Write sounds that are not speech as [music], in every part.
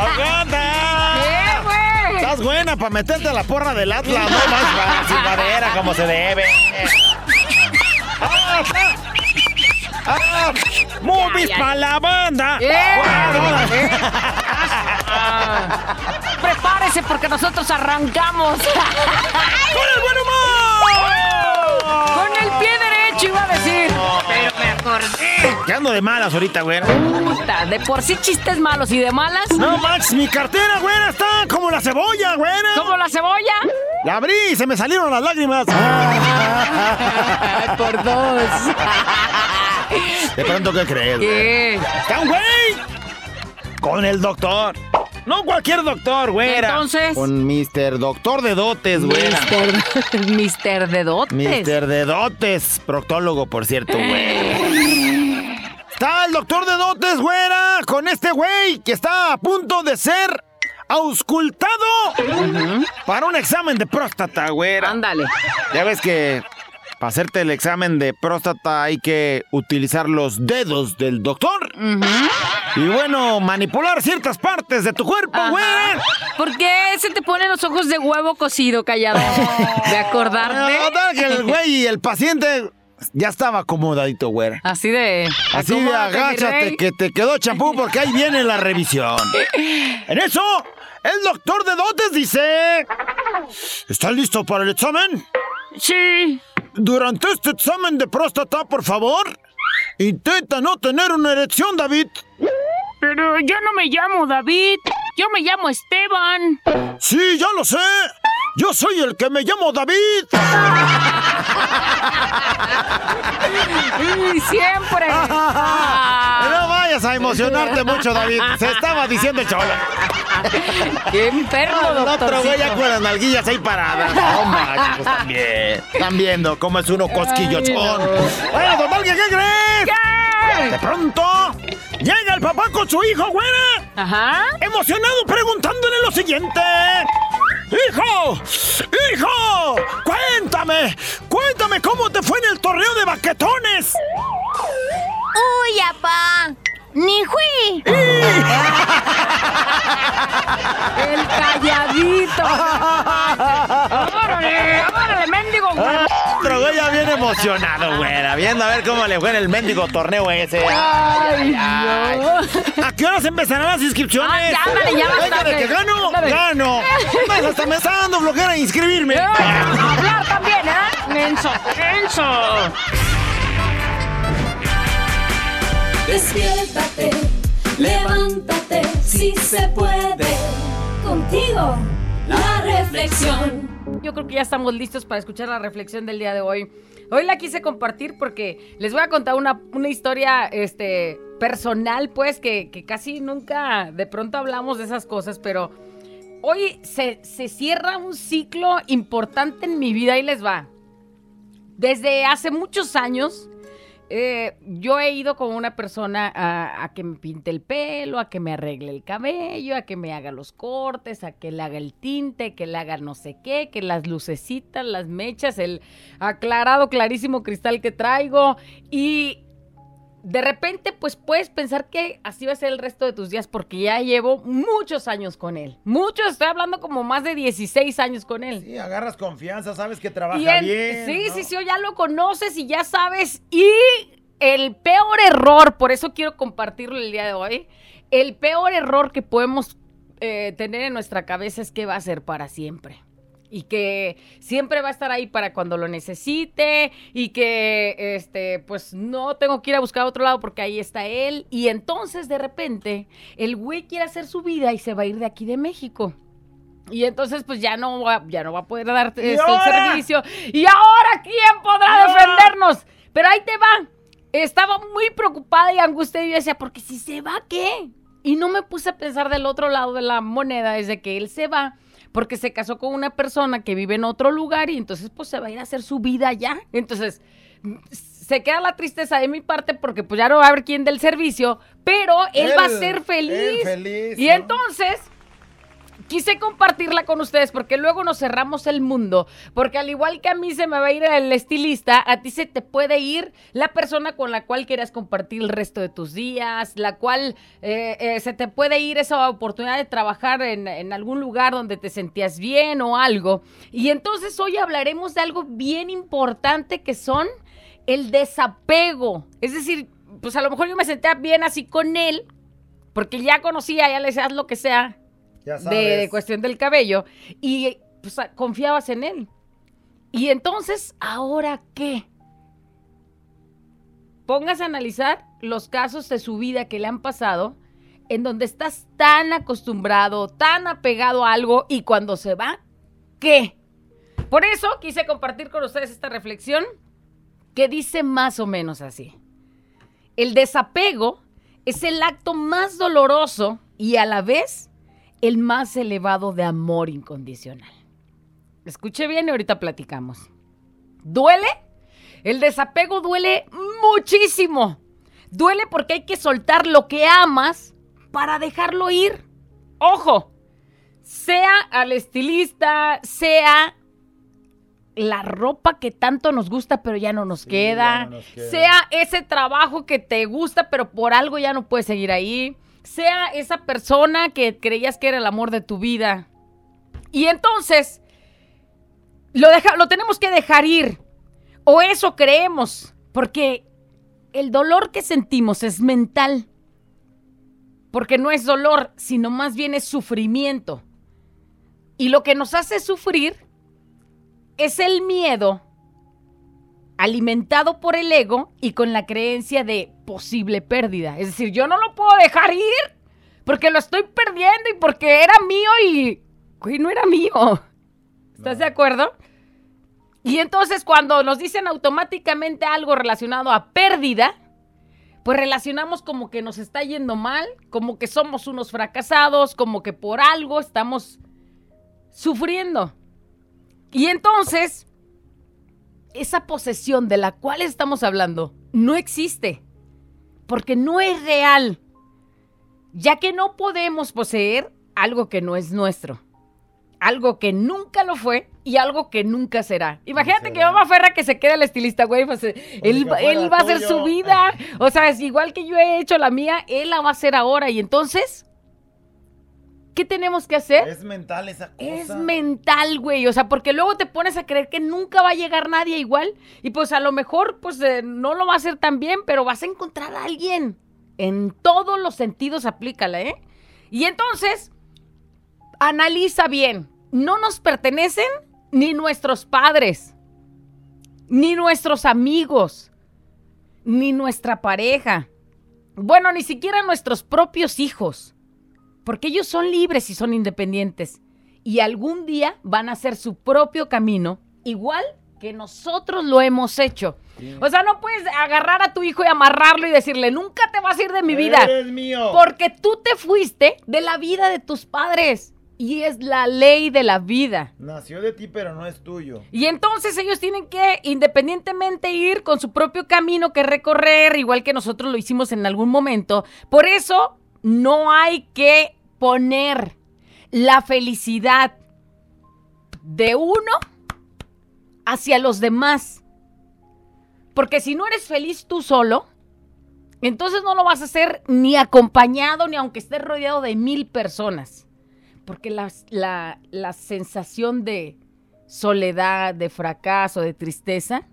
¡Aguanta! ¿Qué, güey? Estás buena para meterte a la porra del Atlas, no más sin madera como se debe. ¡Ah! ¡Ah! ¡Movies para la banda! ¡Ah. Ah. Prepárese porque nosotros arrancamos. ¡Con el buen humor! Con el pie derecho iba a decir. Pero me acordé. ¿Qué ando de malas ahorita, güera? Puta, de por sí chistes malos y de malas. No, Max, mi cartera, güera, está como la cebolla, güera. Como la cebolla. La abrí y se me salieron las lágrimas. [laughs] por dos. [laughs] De pronto, ¿qué crees? güey? ¿Qué? ¡Está un güey! Con el doctor. No cualquier doctor, güera. Entonces. Con Mr. Doctor de Dotes, güera. Mister, [laughs] Mister de dotes. Mr. de Dotes. Proctólogo, por cierto, güey. Está el doctor de Dotes, güera, con este güey que está a punto de ser auscultado para un examen de próstata, güera. Ándale. Ya ves que para hacerte el examen de próstata hay que utilizar los dedos del doctor. Y bueno, manipular ciertas partes de tu cuerpo, güey. ¿Por qué se te ponen los ojos de huevo cocido, callado? [laughs] ¿De acordarte? Total, que el güey y el paciente ya estaba acomodadito, güey. Así de. Así de agáchate que te quedó champú porque ahí viene la revisión. En eso, el doctor de dotes dice... ¿Estás listo para el examen? Sí. Durante este examen de próstata, por favor, intenta no tener una erección, David. Pero yo no me llamo David. Yo me llamo Esteban. Sí, ya lo sé. Yo soy el que me llamo David. Y siempre. [laughs] No vayas a emocionarte [laughs] mucho, David. Se estaba diciendo el cholo. ¡Qué enfermo, El otro güey ya con las nalguillas ahí paradas. No manches, pues también. Están viendo cómo es uno cosquillochón. Bueno, total, ¿qué, qué crees? De pronto, llega el papá con su hijo, güera. Ajá. Emocionado preguntándole lo siguiente. ¡Hijo! ¡Hijo! ¡Cuéntame! ¡Cuéntame cómo te fue en el torneo de baquetones! Uy, apá. Ni fui. [laughs] El calladito. [laughs] Otro güey ya viene emocionado, güera. Viendo a ver cómo le fue en el mendigo torneo ese. ¡Ay, no! ¿A qué horas empezarán las inscripciones? Ah, Oigan, bastante. que gano, gano. Más, hasta me está dando flojera inscribirme. ¡Eh! ¡Hablar también, eh! ¡Menso! ¡Menso! Despiértate, levántate, si se puede. Contigo, la reflexión. Yo creo que ya estamos listos para escuchar la reflexión del día de hoy. Hoy la quise compartir porque les voy a contar una, una historia este, personal, pues, que, casi nunca de pronto hablamos de esas cosas, pero hoy se, se cierra un ciclo importante en mi vida y les va. Desde hace muchos años, eh, yo he ido con una persona a, a que me pinte el pelo, a que me arregle el cabello, a que me haga los cortes, a que le haga el tinte, que le haga no sé qué, que las lucecitas, las mechas, el aclarado, clarísimo cristal que traigo. Y de repente, pues puedes pensar que así va a ser el resto de tus días porque ya llevo muchos años con él. Muchos, estoy hablando como más de 16 años con él. Sí, agarras confianza, sabes que trabaja bien. sí, ¿no? sí, sí, ya lo conoces y ya sabes. Y el peor error, por eso quiero compartirlo el día de hoy, el peor error que podemos eh, tener en nuestra cabeza es que va a ser para siempre. Y que siempre va a estar ahí para cuando lo necesite. Y que, este, pues no tengo que ir a buscar a otro lado porque ahí está él. Y entonces, de repente, el güey quiere hacer su vida y se va a ir de aquí de México. Y entonces, pues ya no va, ya no va a poder darte ¿Y este, el servicio. ¿Y ahora quién podrá defendernos? Pero ahí te va. Estaba muy preocupada y angustiada y yo decía, porque si se va, ¿qué? Y no me puse a pensar del otro lado de la moneda desde que él se va, porque se casó con una persona que vive en otro lugar y entonces pues se va a ir a hacer su vida allá. Entonces, se queda la tristeza de mi parte porque pues ya no va a haber quien del servicio, pero él, va a ser feliz. y ¿no? entonces quise compartirla con ustedes porque luego nos cerramos el mundo. Porque al igual que a mí se me va a ir el estilista, a ti se te puede ir la persona con la cual quieras compartir el resto de tus días, la cual eh, eh, se te puede ir esa oportunidad de trabajar en, en algún lugar donde te sentías bien o algo. Y entonces hoy hablaremos de algo bien importante que son el desapego. Es decir, pues a lo mejor yo me sentía bien así con él. Porque ya conocía, ya le decía haz lo que sea, Ya de, sabes. de cuestión del cabello y pues a- confiabas en él. Y entonces, ¿ahora qué? Pongas a analizar los casos de su vida que le han pasado en donde estás tan acostumbrado, tan apegado a algo y cuando se va, ¿qué? Por eso quise compartir con ustedes esta reflexión que dice más o menos así. El desapego es el acto más doloroso y a la vez el más elevado de amor incondicional. Escuche bien y ahorita platicamos. ¿Duele? El desapego duele muchísimo. Duele porque hay que soltar lo que amas para dejarlo ir. Ojo, sea al estilista, sea la ropa que tanto nos gusta pero ya no nos, Sí, queda, ya no nos queda. sea ese trabajo que te gusta pero por algo ya no puedes seguir ahí, sea esa persona que creías que era el amor de tu vida. Y entonces lo, deja- lo tenemos que dejar ir. O eso creemos, porque el dolor que sentimos es mental. Porque no es dolor, sino más bien es sufrimiento. Y lo que nos hace sufrir es el miedo alimentado por el ego y con la creencia de posible pérdida. Es decir, yo no lo puedo dejar ir porque lo estoy perdiendo y porque era mío y güey, no era mío. ¿Estás de acuerdo? Y entonces cuando nos dicen automáticamente algo relacionado a pérdida, pues relacionamos como que nos está yendo mal, como que somos unos fracasados, como que por algo estamos sufriendo. Y entonces, esa posesión de la cual estamos hablando no existe, porque no es real, ya que no podemos poseer algo que no es nuestro, algo que nunca lo fue y algo que nunca será. Imagínate que será. mamá Ferra que se queda el estilista, güey, pues eh, él, va- fuera él va a hacer su vida, o sea, es igual que yo he hecho la mía, él la va a hacer ahora y entonces, ¿qué tenemos que hacer? Es mental esa cosa. Es mental, güey. O sea, porque luego te pones a creer que nunca va a llegar nadie igual. Y pues a lo mejor, pues eh, no lo va a hacer tan bien, pero vas a encontrar a alguien. En todos los sentidos aplícala, ¿eh? Y entonces, analiza bien. No nos pertenecen ni nuestros padres, ni nuestros amigos, ni nuestra pareja. Bueno, ni siquiera nuestros propios hijos. Porque ellos son libres y son independientes. Y algún día van a hacer su propio camino, igual que nosotros lo hemos hecho. O sea, no puedes agarrar a tu hijo y amarrarlo y decirle, nunca te vas a ir de mi vida. Eres mío. Porque tú te fuiste de la vida de tus padres. Y es la ley de la vida. Nació de ti, pero no es tuyo. Y entonces ellos tienen que independientemente ir con su propio camino que recorrer, igual que nosotros lo hicimos en algún momento. Por eso no hay que poner la felicidad de uno hacia los demás. Porque si no eres feliz tú solo, entonces no lo vas a hacer ni acompañado ni aunque estés rodeado de mil personas. Porque la, la- la sensación de soledad, de fracaso, de tristeza,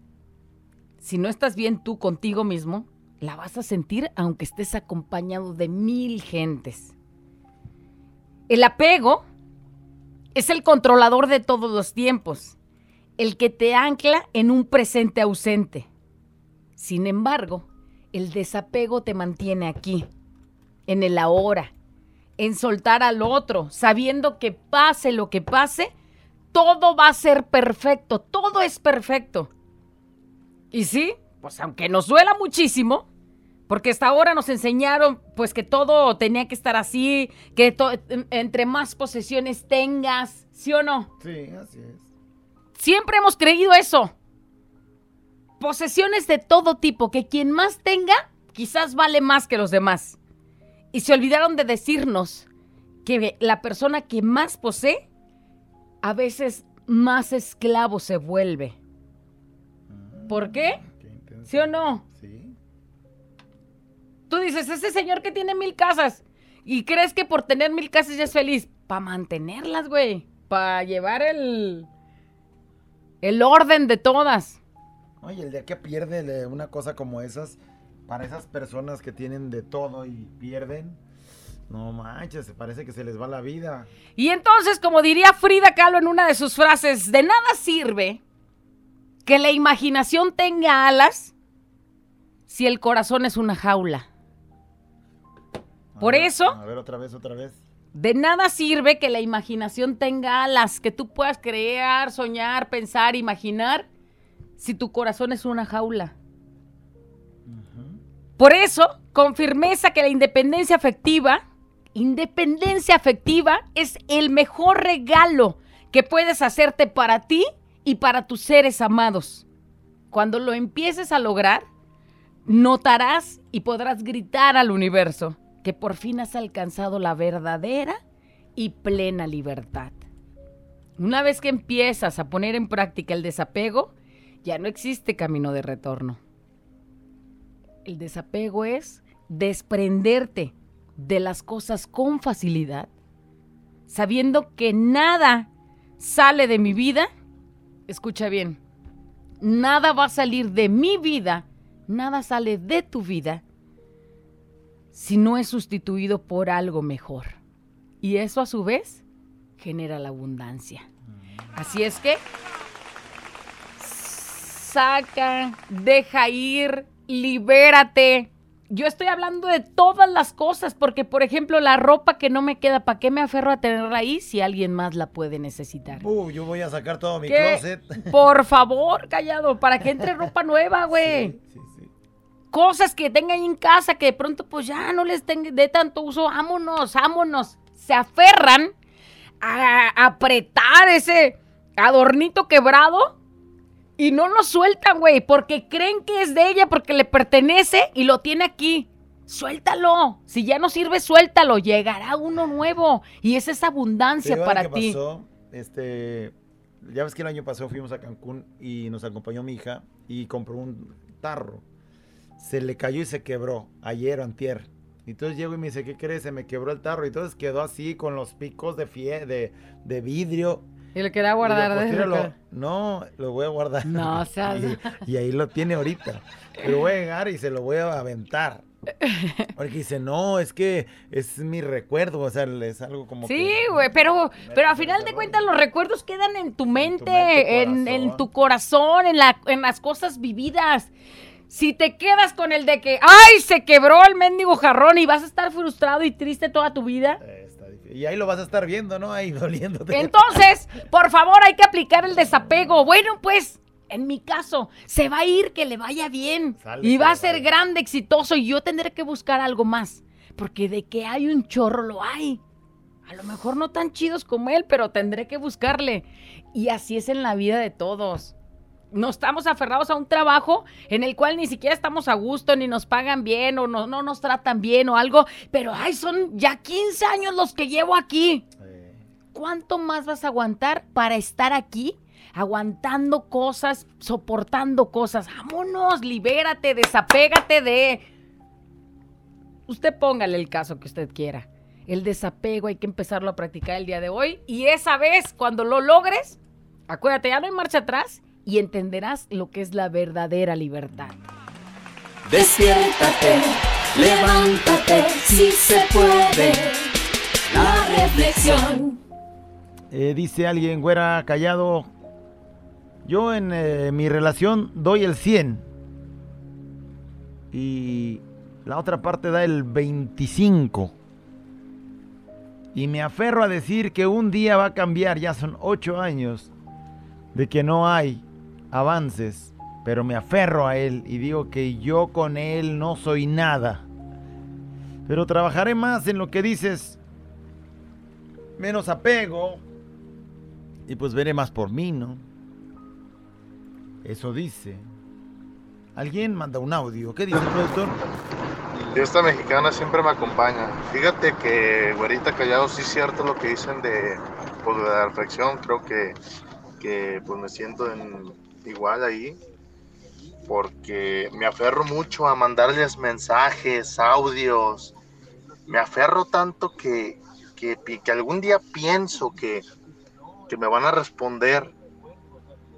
si no estás bien tú contigo mismo, la vas a sentir aunque estés acompañado de mil gentes. El apego es el controlador de todos los tiempos, el que te ancla en un presente ausente. Sin embargo, el desapego te mantiene aquí, en el ahora, en soltar al otro, sabiendo que pase lo que pase, todo va a ser perfecto, todo es perfecto. Y sí, pues aunque nos duela muchísimo, porque hasta ahora nos enseñaron pues que todo tenía que estar así, que entre más posesiones tengas, ¿sí o no? Sí, así es. Siempre hemos creído eso. Posesiones de todo tipo, que quien más tenga, quizás vale más que los demás. Y se olvidaron de decirnos que la persona que más posee, a veces más esclavo se vuelve. ¿Por qué? Qué intenso. ¿Sí o no? Sí. Tú dices, ese señor que tiene mil casas y crees que por tener mil casas ya es feliz. Para mantenerlas, güey. Para llevar el, el orden de todas. Oye, el día que pierde una cosa como esas, para esas personas que tienen de todo y pierden, no manches, se parece que se les va la vida. Y entonces, como diría Frida Kahlo en una de sus frases, de nada sirve que la imaginación tenga alas si el corazón es una jaula. A Por ver, eso- A ver, otra vez, otra vez. De nada sirve que la imaginación tenga alas, que tú puedas crear, soñar, pensar, imaginar, si tu corazón es una jaula. Por eso, con firmeza que la independencia afectiva, independencia afectiva es el mejor regalo que puedes hacerte para ti y para tus seres amados. Cuando lo empieces a lograr, notarás y podrás gritar al universo que por fin has alcanzado la verdadera y plena libertad. Una vez que empiezas a poner en práctica el desapego, ya no existe camino de retorno. El desapego es desprenderte de las cosas con facilidad, sabiendo que nada sale de mi vida. Escucha bien, nada va a salir de mi vida, nada sale de tu vida si no es sustituido por algo mejor. Y eso a su vez genera la abundancia. Así es que saca, deja ir, libérate. Yo estoy hablando de todas las cosas, porque por ejemplo la ropa que no me queda, ¿para qué me aferro a tenerla ahí si alguien más la puede necesitar? Uh, yo voy a sacar todo mi ¿Qué? closet. Por favor, callado, para que entre ropa nueva, [laughs] güey. Sí, sí. Cosas que tenga ahí en casa que de pronto pues ya no les de tanto uso, vámonos, vámonos. Se aferran a apretar ese adornito quebrado y no lo sueltan, güey, porque creen que es de ella, porque le pertenece y lo tiene aquí. Suéltalo. Si ya no sirve, suéltalo. Llegará uno nuevo. Y esa es ¿Te abundancia para ti. pasó? Este, ya ves que el año pasado fuimos a Cancún y nos acompañó mi hija y compró un tarro. Se le cayó y se quebró ayer o antier. Y Entonces llego y me dice, ¿qué crees? Se me quebró el tarro. Y entonces quedó así con los picos de, fie de, de vidrio. Y lo quería Y guardar. digo, pues, de- tíralo. No, lo voy a guardar. No seas- [laughs] y, y ahí lo tiene ahorita. Pero voy a llegar y se lo voy a aventar. [laughs] Porque dice, no, es que es mi recuerdo. O sea, es algo como Sí, güey, pero, pero a final de cuentas los recuerdos quedan en tu mente, mente, en, corazón. en tu corazón, en, la, en las cosas vividas. Si te quedas con el de que, ay, se quebró el mendigo jarrón y vas a estar frustrado y triste toda tu vida. Eh, está difícil. Y ahí lo vas a estar viendo, ¿no? Ahí [laughs] doliéndote. Entonces, por favor, hay que aplicar el desapego. Bueno, pues, en mi caso, se va a ir, que le vaya bien. Sale, y va a ser grande, exitoso, y yo tendré que buscar algo más. Porque de que hay un chorro, lo hay. A lo mejor no tan chidos como él, pero tendré que buscarle. Y así es en la vida de todos. No estamos aferrados a un trabajo en el cual ni siquiera estamos a gusto, ni nos pagan bien, o no, no nos tratan bien o algo. Pero, ay, son ya 15 años los que llevo aquí. ¿Cuánto más vas a aguantar para estar aquí? Aguantando cosas, soportando cosas. Vámonos, libérate, desapégate de... Usted póngale el caso que usted quiera. El desapego hay que empezarlo a practicar el día de hoy. Y esa vez, cuando lo logres, acuérdate, ya no hay marcha atrás y entenderás lo que es la verdadera libertad. Despiértate, levántate, si se puede. La reflexión. Eh, dice alguien, güera, callado. Yo en eh, mi relación doy el 100. Y la otra parte da el 25. Y me aferro a decir que un día va a cambiar. Ya son 8 años de que no hay avances. Pero me aferro a él y digo que yo con él no soy nada. Pero trabajaré más en lo que dices. Menos apego. Y pues veré más por mí, ¿no? Eso dice. Alguien manda un audio. ¿Qué dice el productor? Esta mexicana siempre me acompaña. Fíjate que, güerita callado, sí es cierto lo que dicen de, pues, la reflexión. Creo que, que pues me siento en, igual ahí. Porque me aferro mucho a mandarles mensajes, audios. Me aferro tanto que, que, que algún día pienso que, que me van a responder.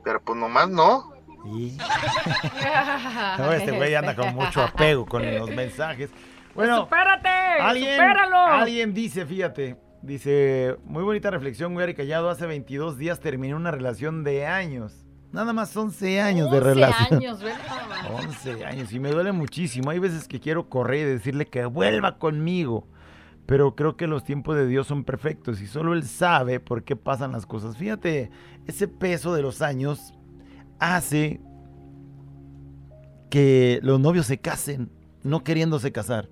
Pero pues nomás no. Y... [laughs] No, este güey anda con mucho apego con los mensajes. Bueno, ¡Supérate! alguien, ¡Supéralo! alguien dice, fíjate, dice, muy bonita reflexión, güey, callado, hace 22 días terminé una relación de años. Nada más 11 años de 11 relación. años, ve nada más. 11 años y me duele muchísimo. Hay veces que quiero correr y decirle que vuelva conmigo. Pero creo que los tiempos de Dios son perfectos y solo Él sabe por qué pasan las cosas. Fíjate, ese peso de los años hace que los novios se casen, no queriéndose casar.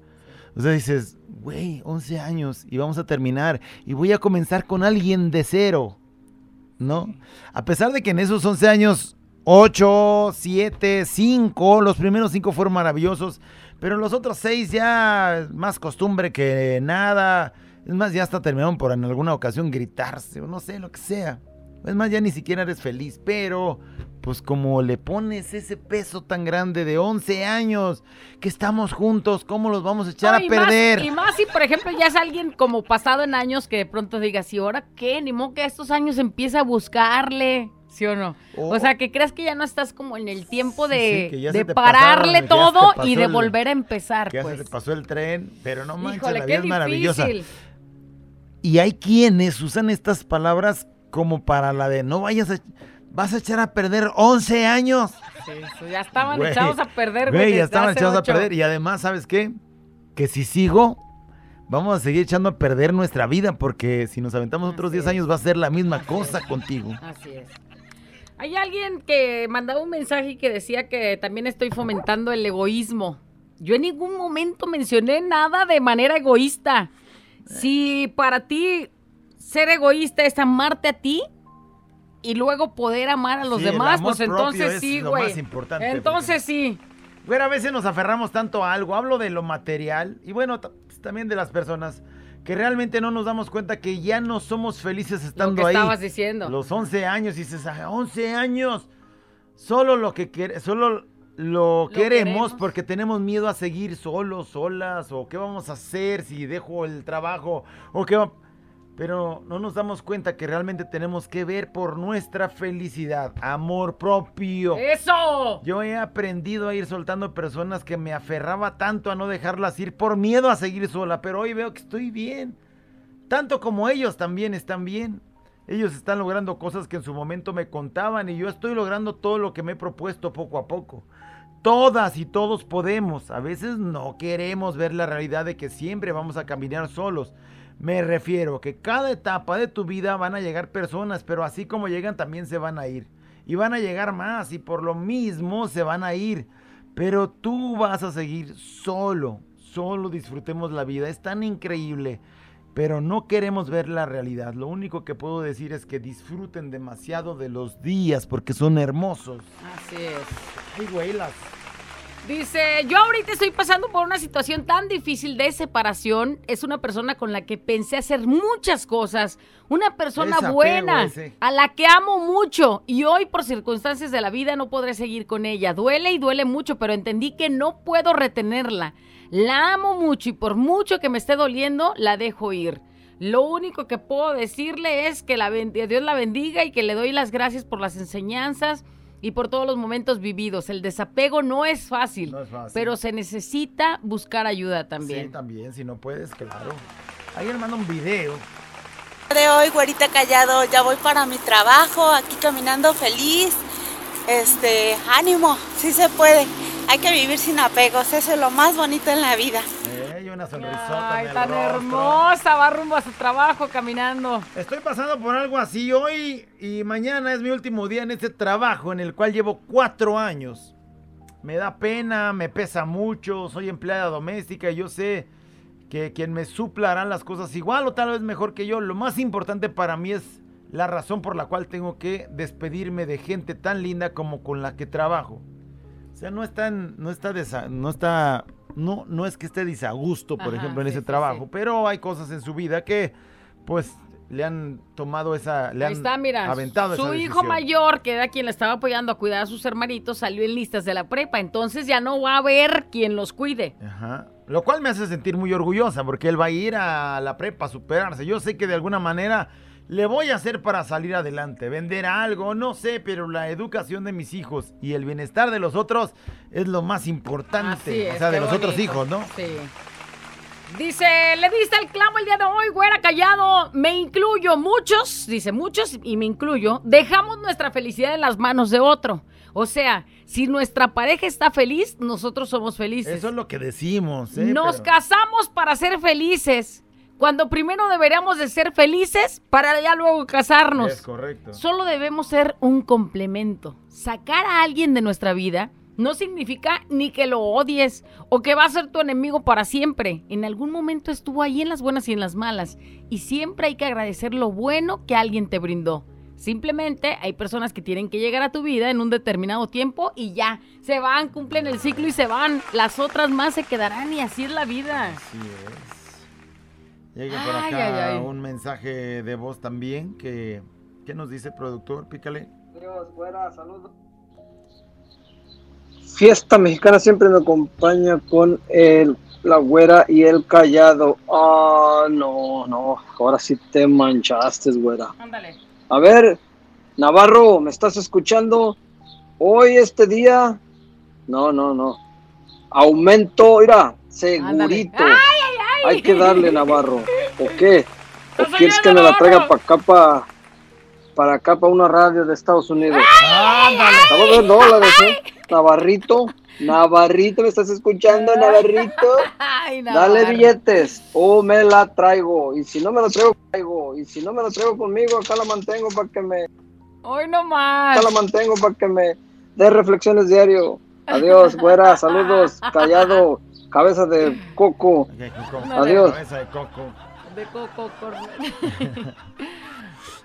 O sea, dices, güey, 11 años y vamos a terminar y voy a comenzar con alguien de cero, ¿no? A pesar de que en esos 11 años, 8, 7, 5, los primeros 5 fueron maravillosos, pero los otros 6 ya más costumbre que nada. Es más, ya hasta terminaron por en alguna ocasión gritarse o no sé, lo que sea. Es más, ya ni siquiera eres feliz, pero pues como le pones ese peso tan grande de 11 años que estamos juntos, ¿cómo los vamos a echar No, a y más- perder? y más si, por ejemplo, ya es alguien como pasado en años que de pronto digas, ¿y ahora qué? Ni modo que a estos años empieza a buscarle. ¿Sí o no? Oh. O sea, que creas que ya no estás como en el tiempo de, sí, de pararle pasaron, todo y de el- volver a empezar, que ya se pues. te pasó el tren, pero no manches, Híjole, la qué vida es maravillosa. Y hay quienes usan estas palabras como para la de no vayas a vas a echar a perder 11 años. Sí, ya estaban echados a perder, Güey, ya estaban echados a perder. Y además, ¿sabes qué? Que si sigo, vamos a seguir echando a perder nuestra vida, porque si nos aventamos otros Así 10 es. años va a ser la misma cosa contigo. Así es. Hay alguien que mandaba un mensaje y que decía que también estoy fomentando el egoísmo. Yo en ningún momento mencioné nada de manera egoísta. Si para ti ser egoísta es amarte a ti y luego poder amar a los Sí, demás, pues entonces es sí, lo güey. más importante, Entonces sí. Güey, a veces nos aferramos tanto a algo. Hablo de lo material y bueno, pues, también de las personas que realmente no nos damos cuenta que ya no somos felices Lo estando que ahí. estabas diciendo. Los 11 años, y dices, "Ah, 11 años. Solo lo que quer- solo lo, queremos, queremos. porque tenemos miedo a seguir solos, solas, o qué vamos a hacer si dejo el trabajo, o qué va- Pero no nos damos cuenta que realmente tenemos que ver por nuestra felicidad, amor propio. ¡Eso! Yo he aprendido a ir soltando personas que me aferraba tanto a no dejarlas ir por miedo a seguir sola, pero hoy veo que estoy bien. Tanto como ellos también están bien. Ellos están logrando cosas que en su momento me contaban y yo estoy logrando todo lo que me he propuesto poco a poco. Todas y todos podemos. A veces no queremos ver la realidad de que siempre vamos a caminar solos. Me refiero que cada etapa de tu vida van a llegar personas, pero así como llegan también se van a ir. Y van a llegar más y por lo mismo se van a ir. Pero tú vas a seguir solo. Solo disfrutemos la vida. Es tan increíble pero no queremos ver la realidad. Lo único que puedo decir es que disfruten demasiado de los días porque son hermosos. Así es. Ay, güey, las... Dice, yo ahorita estoy pasando por una situación tan difícil de separación. Es una persona con la que pensé hacer muchas cosas. Una persona buena, a la que amo mucho. Y hoy, por circunstancias de la vida, no podré seguir con ella. Duele y duele mucho, pero entendí que no puedo retenerla. La amo mucho y por mucho que me esté doliendo, la dejo ir. Lo único que puedo decirle es que la Dios la bendiga y que le doy las gracias por las enseñanzas y por todos los momentos vividos. El desapego no es fácil, No es fácil. pero se necesita buscar ayuda también. Sí, también, si no puedes, claro. Me manda un video. de hoy, güerita callado, ya voy para mi trabajo, aquí caminando feliz. Este, ánimo, sí se puede. Hay que vivir sin apegos, eso es lo más bonito en la vida. Eh, y una sonrisota Ay, en el tan rostro. hermosa, va rumbo a su trabajo caminando. Estoy pasando por algo así hoy y mañana es mi último día en este trabajo en el cual llevo cuatro años. Me da pena, me pesa mucho, soy empleada doméstica y yo sé que quien me supla harán las cosas igual o tal vez mejor que yo. Lo más importante para mí es la razón por la cual tengo que despedirme de gente tan linda como con la que trabajo. O sea, no está, no está, desa- no está, no, no es que esté desagusto, por Ajá, ejemplo, en sí, ese sí, trabajo, sí. pero hay cosas en su vida que, pues, le han tomado esa, le Ahí han está, mira. aventado su esa hijo mayor, que era quien le estaba apoyando a cuidar a sus hermanitos, salió en listas de la prepa. Entonces ya no va a haber quien los cuide. Ajá. Lo cual me hace sentir muy orgullosa porque él va a ir a la prepa a superarse. Yo sé que de alguna manera le voy a hacer para salir adelante, vender algo, no sé, pero la educación de mis hijos y el bienestar de los otros es lo más importante. Es, o sea, de los otros hijos, ¿no? Sí. Dice, le diste el clavo el día de hoy, güera callado. Me incluyo, muchos, dice muchos y me incluyo, dejamos nuestra felicidad en las manos de otro. O sea, si nuestra pareja está feliz, nosotros somos felices. Eso es lo que decimos, ¿eh? Nos Pero- casamos para ser felices. Cuando primero deberíamos de ser felices para ya luego casarnos. Es correcto. Solo debemos ser un complemento. Sacar a alguien de nuestra vida no significa ni que lo odies o que va a ser tu enemigo para siempre. En algún momento estuvo ahí en las buenas y en las malas. Y siempre hay que agradecer lo bueno que alguien te brindó. Simplemente hay personas que tienen que llegar a tu vida en un determinado tiempo y ya, se van, cumplen el ciclo y se van. Las otras más se quedarán y así es la vida. Así es. Llega por acá ay, ay. un mensaje de voz también que... ¿Qué nos dice productor? Pícale. Fiesta mexicana siempre me acompaña con el, la güera y el callado. Ah, no, no, ahora sí te manchaste, güera. Ándale. A ver, Navarro, ¿me estás escuchando? Hoy, este día, no, no, no. Aumento, mira, segurito. Ándale. ¡Ay, ay, ay! Hay que darle, Navarro. ¿O qué? ¿O ¡Estás quieres que me la traiga para acá, para, para acá, para una radio de Estados Unidos? ¡Ándale! Estamos de dólares, ¿eh? Navarrito, Navarrito, ¿me estás escuchando, Navarrito? Ay, Dale billetes o me la traigo. Y si no me lo traigo, traigo. Y si no me lo traigo conmigo, acá la mantengo para que me, Hoy no más. acá la mantengo para que me dé reflexiones diario. Adiós, güera, saludos, callado, cabeza de coco. Adiós. Cabeza de coco. De coco, [laughs]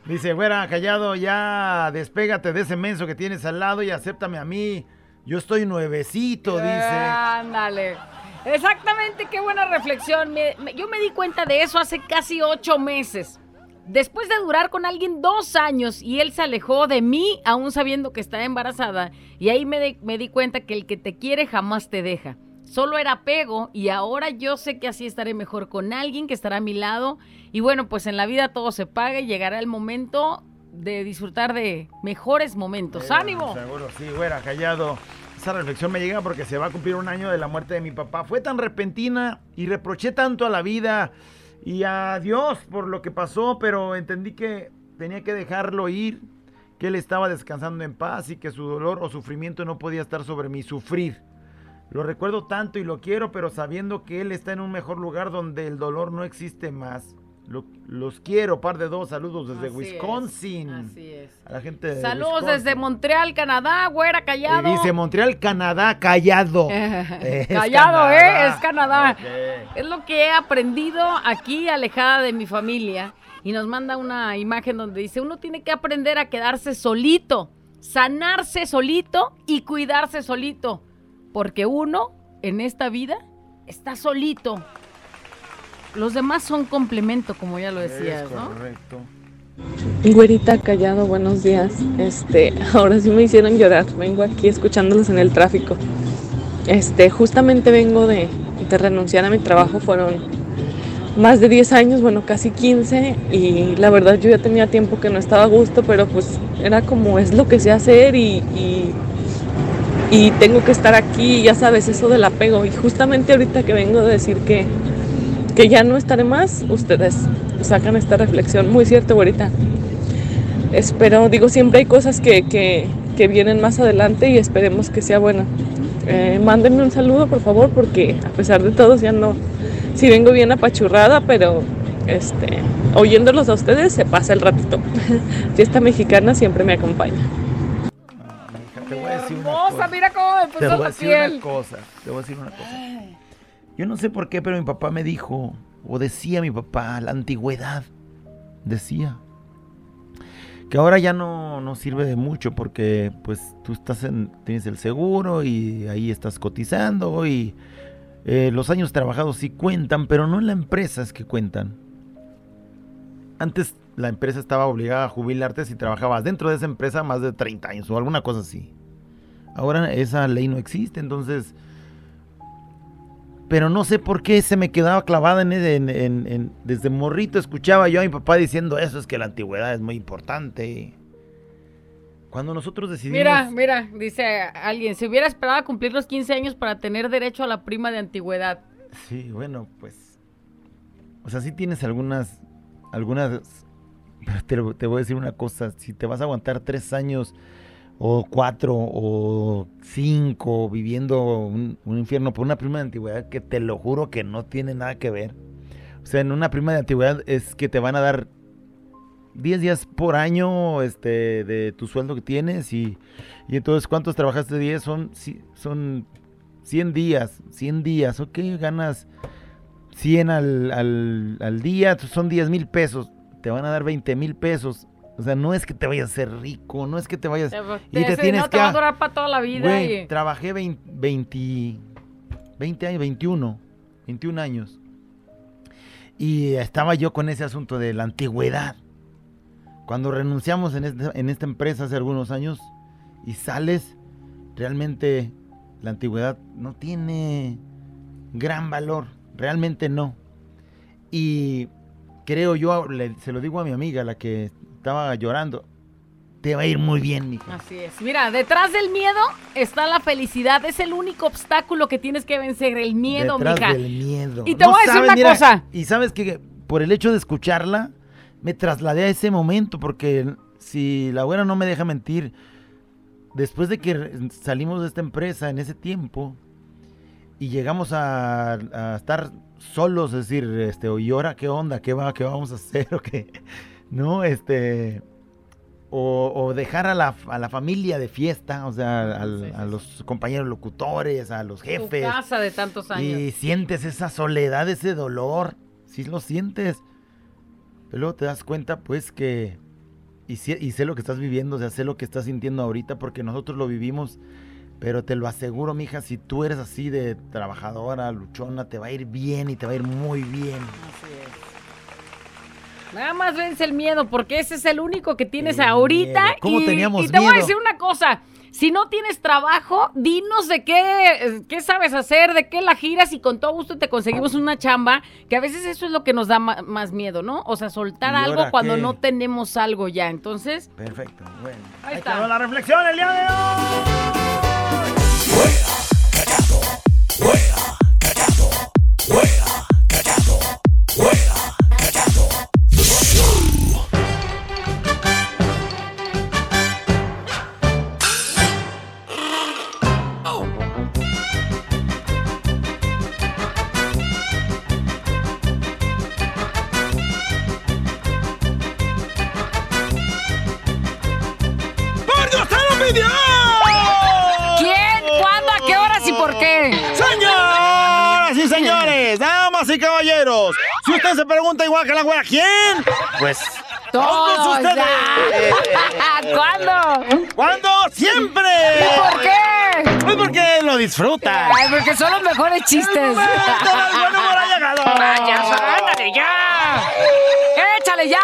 Dice, güera, callado, ya despégate de ese menso que tienes al lado y acéptame a mí. Yo estoy nuevecito, dice. Ándale. Exactamente, qué buena reflexión. Me- me- yo me di cuenta de eso hace casi ocho meses. Después de durar con alguien dos años y él se alejó de mí, aún sabiendo que estaba embarazada, y ahí me di cuenta que el que te quiere jamás te deja. Solo era apego y ahora yo sé que así estaré mejor con alguien que estará a mi lado. Y bueno, pues en la vida todo se paga y llegará el momento de disfrutar de mejores momentos. Seguro, ¡Ánimo! Seguro, sí, güera, callado. Esa reflexión me llega porque se va a cumplir un año de la muerte de mi papá. Fue tan repentina y reproché tanto a la vida y a Dios por lo que pasó, pero entendí que tenía que dejarlo ir, que él estaba descansando en paz y que su dolor o sufrimiento no podía estar sobre mi sufrir. Lo recuerdo tanto y lo quiero, pero sabiendo que él está en un mejor lugar donde el dolor no existe más. Lo- los quiero, par de dos. Saludos desde Así es, Wisconsin. así es. A la gente de Saludos Wisconsin. desde Montreal, Canadá, güera, callado. Y dice Montreal, Canadá, callado. [laughs] Es Callado, Canadá. ¿eh? Es Canadá. Es lo que he aprendido aquí, alejada de mi familia. Y nos manda una imagen donde dice, uno tiene que aprender a quedarse solito, sanarse solito y cuidarse solito. Porque uno, en esta vida, está solito. Los demás son complemento, como ya lo decías, Es ¿no? correcto. Güerita Callado, buenos días. Este, [laughs] ahora sí me hicieron llorar. Vengo aquí escuchándolos en el tráfico. Este, justamente vengo de, de renunciar a mi trabajo. Fueron más de 10 años, bueno, casi 15. Y la verdad yo ya tenía tiempo que no estaba a gusto, pero pues era como es lo que sé hacer y, y, y tengo que estar aquí, ya sabes, eso del apego. Y justamente ahorita que vengo de decir que, que ya no estaré más, ustedes sacan esta reflexión. Muy cierto, güerita. Espero, digo, siempre hay cosas que, que, que vienen más adelante y esperemos que sea bueno. Eh, mándenme un saludo, por favor, porque a pesar de todo, ya no, sí vengo bien apachurrada, pero este, oyéndolos a ustedes se pasa el ratito. [laughs] Fiesta mexicana siempre me acompaña. Cosa. mira cómo me Te puso voy a decir piel. una cosa. Te voy a decir una cosa. Yo no sé por qué, pero mi papá me dijo, o decía mi papá, la antigüedad, decía, que ahora ya no, no sirve de mucho porque pues tú estás en, tienes el seguro y ahí estás cotizando y eh, los años trabajados sí cuentan, pero no en la empresa es que cuentan. Antes la empresa estaba obligada a jubilarte si trabajabas dentro de esa empresa más de 30 años o alguna cosa así. Ahora esa ley no existe, entonces... Pero no sé por qué se me quedaba clavada en, en- en- en- desde morrito escuchaba yo a mi papá diciendo eso, es que la antigüedad es muy importante. Cuando nosotros decidimos... Mira, mira, dice alguien, se hubiera esperado a cumplir los 15 años para tener derecho a la prima de antigüedad. Sí, bueno, pues... O sea, sí tienes algunas... Algunas... Pero te, te voy a decir una cosa, si te vas a aguantar tres años o cuatro o cinco viviendo un, infierno por una prima de antigüedad que te lo juro que no tiene nada que ver. O sea, en una prima de antigüedad es que te van a dar 10 días por año este, de tu sueldo que tienes y, y entonces ¿cuántos trabajaste 10? Son, son 100 días, 100 días, ok, ganas 100 al, al, al día, son 10 mil pesos, te van a dar 20 mil pesos. O sea, no es que te vayas a ser rico, no es que te vayas... Y te tienes no que... te va a a- durar para toda la vida. Güey, y- trabajé 20, 20, 20 años, 21, 21 años. Y estaba yo con ese asunto de la antigüedad. Cuando renunciamos en, este- en esta empresa hace algunos años y sales, realmente la antigüedad no tiene gran valor, realmente no. Y creo yo, le- se lo digo a mi amiga, la que estaba llorando, te va a ir muy bien, mija. Así es. Mira, detrás del miedo está la felicidad. Es el único obstáculo que tienes que vencer, el miedo, Detrás mija. del miedo. Y te voy a decir una cosa. Y sabes que por el hecho de escucharla, me trasladé a ese momento, porque si la abuela no me deja mentir, después de que salimos de esta empresa en ese tiempo y llegamos a, a estar solos, es decir, este, ¿y ahora qué onda? ¿Qué va? ¿Qué vamos a hacer? [laughs] ¿O qué? No, este... O, o dejar a la, a la familia de fiesta, o sea, al- a los compañeros locutores, a los Tu jefes. casa de tantos años. Y sientes esa soledad, ese dolor. Sí lo sientes. Pero luego te das cuenta, pues, que... Y, sé- y sé lo que estás viviendo, o sea, sé lo que estás sintiendo ahorita porque nosotros lo vivimos. Pero te lo aseguro, mija, si tú eres así de trabajadora, luchona, te va a ir bien y te va a ir muy bien. Así es. Nada más vence el miedo, porque ese es el único que tienes El ahorita. miedo. ¿Cómo y, teníamos y te voy a decir una cosa. Si no tienes trabajo, dinos de qué, qué sabes hacer, de qué la giras y con todo gusto te conseguimos una chamba, que a veces eso es lo que nos da más miedo, ¿no? O sea, soltar ¿Y algo cuando qué? no tenemos algo ya. Entonces, Perfecto, bueno. Ahí Ahí está. quedó la reflexión el día de hoy. ¿Quién? Si usted se pregunta igual que la güera, ¿quién? Pues Todos ustedes. [laughs] ¿Cuándo? ¿Cuándo? ¡Siempre! ¿Y por qué? Pues porque lo disfruta. Ay, porque son los mejores chistes. ¡Vaya, ándale ya! ¡Échale ya!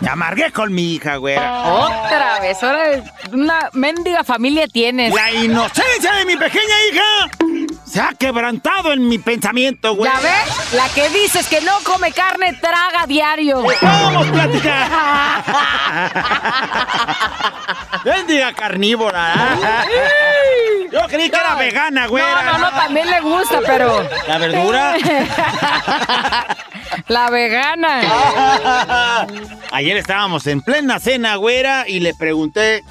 Me amargué con mi hija, güera. Otra vez, ahora una mendiga familia tienes. La inocencia de mi pequeña hija se ha quebrantado en mi pensamiento, güey. ¿Ya ves? La que dices que no come carne traga diario. Vamos a platicar. Bendiga carnívora. Yo creí que era vegana, güey. No, no, no, también le gusta, pero. ¿La verdura? [laughs] La vegana. Ayer estábamos en plena cena, güera, y le pregunté.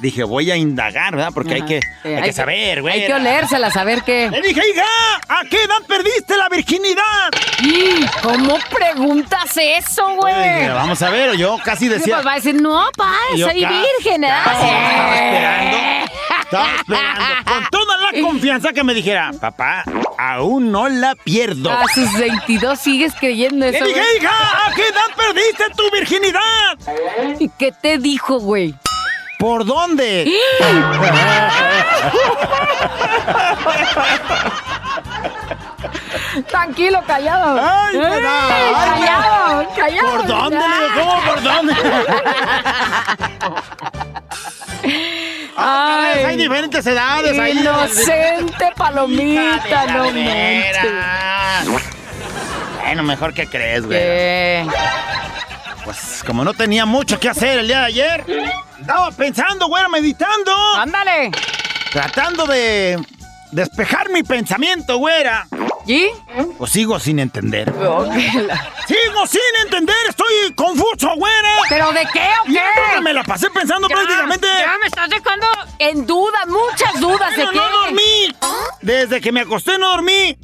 Dije, voy a indagar, ¿verdad? Porque hay que, Sí, hay hay que que- saber, güey. Hay que olérsela, saber qué. Le dije, hija, ¿a qué edad perdiste la virginidad? ¿Y ¿Cómo preguntas eso, Dije, güey? Vamos a ver, yo casi Sí, decía. pues va a decir, no, pa, soy virgen, ¿eh? casi estaba esperando. Estaba esperando con toda la [laughs] confianza que me dijera, papá, aún no la pierdo. A sus 22 sigues creyendo Le eso, dije, güey. hija, ¿a qué edad perdiste tu virginidad? ¿Y qué te dijo, güey? ¿Por dónde? Tranquilo, callado. Ay, Ey, ay, callado, callado. ¿Por dónde? Le. ¿cómo por dónde? [laughs] Ah, Ay. hay diferentes edades ahí. Inocente palomita, de la no manches. Bueno, mejor que crees, güey. Pues como no tenía mucho que hacer el día de ayer, estaba pensando, güey, meditando. Ándale. Tratando de despejar mi pensamiento, güera. ¿Y? Pues sigo sin entender. La- Sigo sin entender, estoy confuso, güera. ¿Pero de qué o qué? me la pasé pensando Ya, prácticamente. Ya me estás dejando en duda, muchas dudas de Bueno, qué. no dormí. Desde que me acosté no dormí.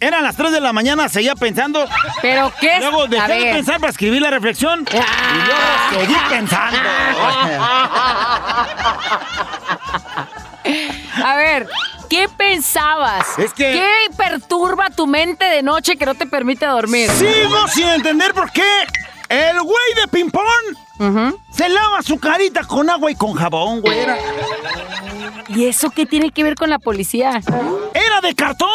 Eran las 3 de la mañana, seguía pensando. ¿Pero qué es? Luego dejé de pensar para escribir la reflexión. Y luego seguí pensando. [laughs] A ver, ¿qué pensabas? Es que- ¿Qué perturba tu mente de noche que no te permite dormir? Sigo sin entender por qué el güey de ping-pong Se lava su carita con agua y con jabón, güera. ¿Y eso qué tiene que ver con la policía? ¡Era de cartón!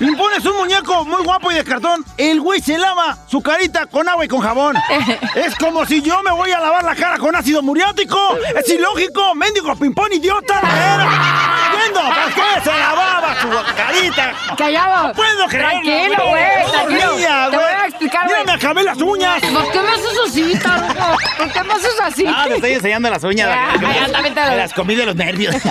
Ping-pong es un muñeco muy guapo y de cartón. El güey se lava su carita con agua y con jabón. [laughs] Es como si yo me voy a lavar la cara con ácido muriático. Es ilógico, mendigo ping-pong idiota. Era. ¿Por qué se lavaba su carita? Callado. No puedo creerlo, Tranquilo, güey. Tranquilo. Te voy güey. a explicar, Mira, güey. me acabé las uñas. ¿Por qué me haces así, tarugo? ¿Por qué me haces así? Ah, te estoy enseñando las uñas. Me- ya, también te lo- me las comí de los nervios. [laughs]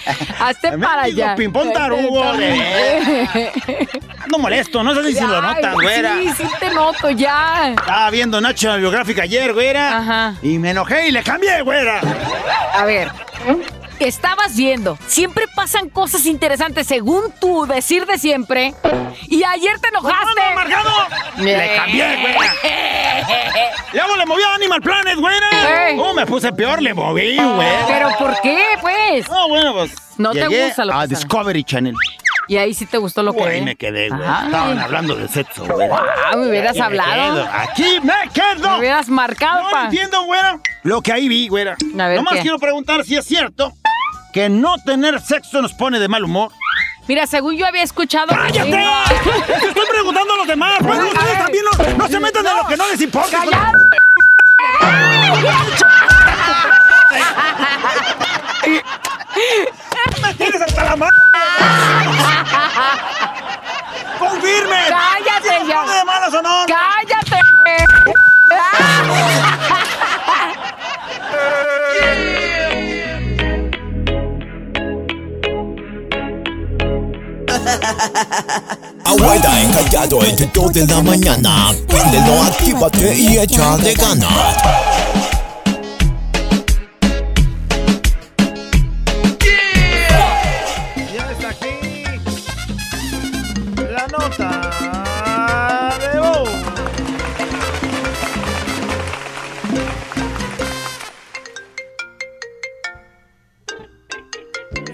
[laughs] Hazte para allá. ping-pong tarugo, Ando [laughs] molesto, no sé si lo notas, güera. Sí, sí te noto, ya. Estaba viendo Nacho Biográfica ayer, güera. Ajá. Y me enojé y le cambié, güera. A ver. Estabas viendo, siempre pasan cosas interesantes según tu decir de siempre. Y ayer te enojaste. ¡Ando amargado! Le cambié, güera. Luego le moví a Animal Planet, güera. Ey. Oh, me puse peor, le moví, güera. ¿Pero por qué, pues? No, bueno, pues. No te gusta lo que a. Discovery Channel. Y ahí sí te gustó lo que Güey, ve. me quedé, güey. Estaban hablando de sexo, güera. Ah, me hubieras Aquí hablado. Aquí me quedo. Me hubieras marcado, No pa. entiendo, güera. Lo que ahí vi, güera. A ver, Nomás ¿qué? quiero preguntar si es cierto que no tener sexo nos pone de mal humor. Mira, según yo había escuchado. ¡Cállate! Te estoy preguntando a los demás. Bueno, ustedes también no, no se metan en lo que no les importa. ¡Callado! ¡Me tienes hasta la mano! ¡Confirme! ¡Cállate ¿Sí ya! de malas o no? ¡Cállate! [laughs] Abuela encallado entre 2 de la mañana. Préndelo, actívate y échale ganas.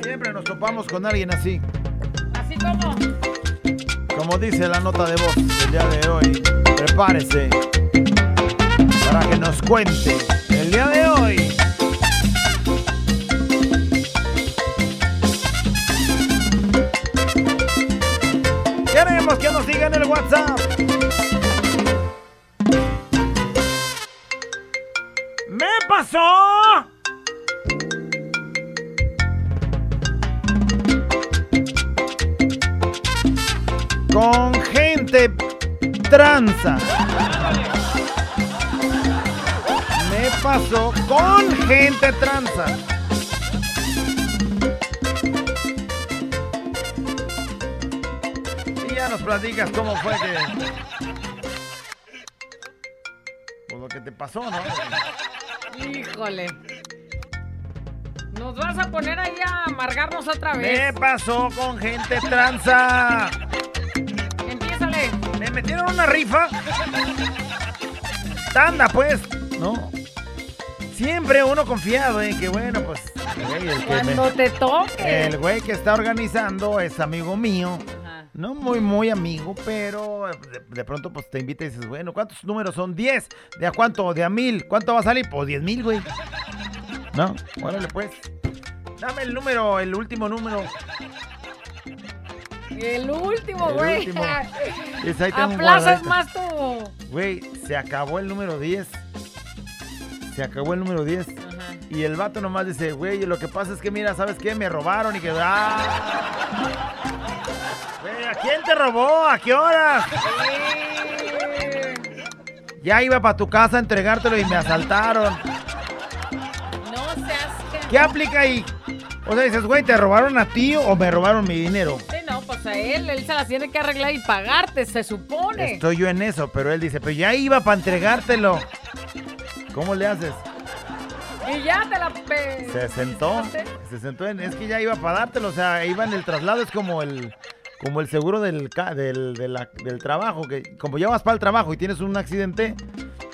Siempre nos topamos con alguien así. Como dice la nota de voz del día de hoy, prepárese para que nos cuente el día de hoy. Queremos que nos digan el WhatsApp. ¡Me pasó! Con gente tranza. Me pasó con gente tranza. Y ya nos platicas cómo fue que. Pues lo que te pasó, ¿no? Híjole. Nos vas a poner ahí a amargarnos otra vez. Me pasó con gente tranza. Me metieron una rifa. Tanda, pues. No. Siempre uno confiado en que, bueno, pues. güey, el, que Cuando me- te toque. el güey que está organizando es amigo mío. No muy, muy amigo, pero de, de pronto pues te invita y dices, bueno, ¿cuántos números son? 10. ¿De a cuánto? ¿De a mil? ¿Cuánto va a salir? Pues 10 mil, güey. No, órale pues. Dame el número, el último número. El último, güey. [laughs] Aplazas más tu. Güey, se acabó el número 10. Se acabó el número 10. Y el vato nomás dice, güey, lo que pasa es que, mira, ¿sabes qué? Me robaron y que... ¡Ah! [laughs] Güey, ¿a quién te robó? ¿A qué hora? Ya iba para tu casa a entregártelo y me asaltaron. No seas. ¿Qué aplica ahí? O sea, dices, güey, ¿te robaron a ti o me robaron mi dinero? Sí, no, pues a él, él se las tiene que arreglar y pagarte, se supone. Estoy yo en eso, pero él dice, pero ya iba para entregártelo. ¿Cómo le haces? Y ya te la pe... Se sentó, se sentó en, es que ya iba para dártelo, o sea, iba en el traslado, es como el, como el seguro del, del, de la- del trabajo, que como ya vas para el trabajo y tienes un accidente,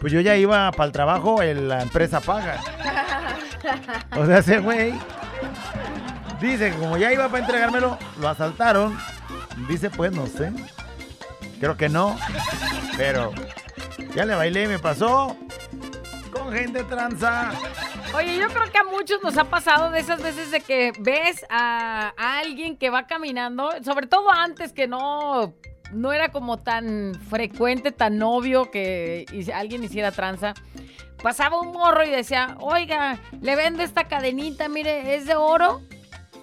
pues yo ya iba para el trabajo, el- la empresa paga. [laughs] O sea, ese güey dice que como ya iba para entregármelo, lo asaltaron. Dice, pues no sé. Creo que no. Pero ya le bailé y me pasó. Con gente tranza. Oye, yo creo que a muchos nos ha pasado de esas veces de que ves a, a alguien que va caminando, sobre todo antes que no, no era como tan frecuente, tan obvio que alguien hiciera tranza. Pasaba un morro y decía, oiga, le vendo esta cadenita, mire, es de oro,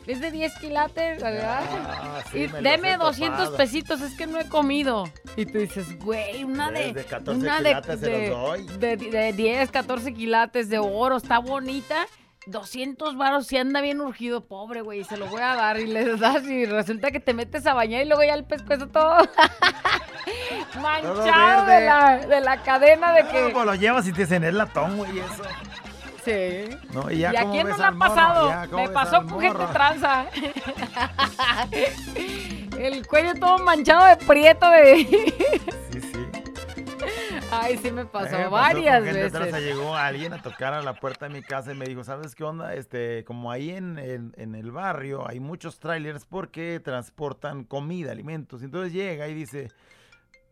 es de 10 quilates, ¿verdad? Ah, sí, y deme he 200 topado. pesitos, es que no he comido. Y tú dices, güey, una de... De 14 una quilates se los doy. de, de 10, 14 quilates de oro, está bonita. 200 varos si anda bien urgido, pobre güey, se lo voy a dar y le das y resulta que te metes a bañar y luego ya el pescuezo todo [laughs] manchado de la, de la cadena de que... ¿Cómo lo llevas y te dicen el latón, güey? Eso. Sí. No, y ¿Y ya a quién no le ha pasado? ya, ¿cómo Me pasó con gente tranza. [laughs] El cuello todo manchado de prieto de... Sí. Ay, sí me pasó Eh, varias veces. Llegó alguien a tocar a la puerta de mi casa y me dijo, ¿sabes qué onda? Este, como ahí en, en- en el barrio hay muchos trailers porque transportan comida, alimentos. Entonces llega y dice,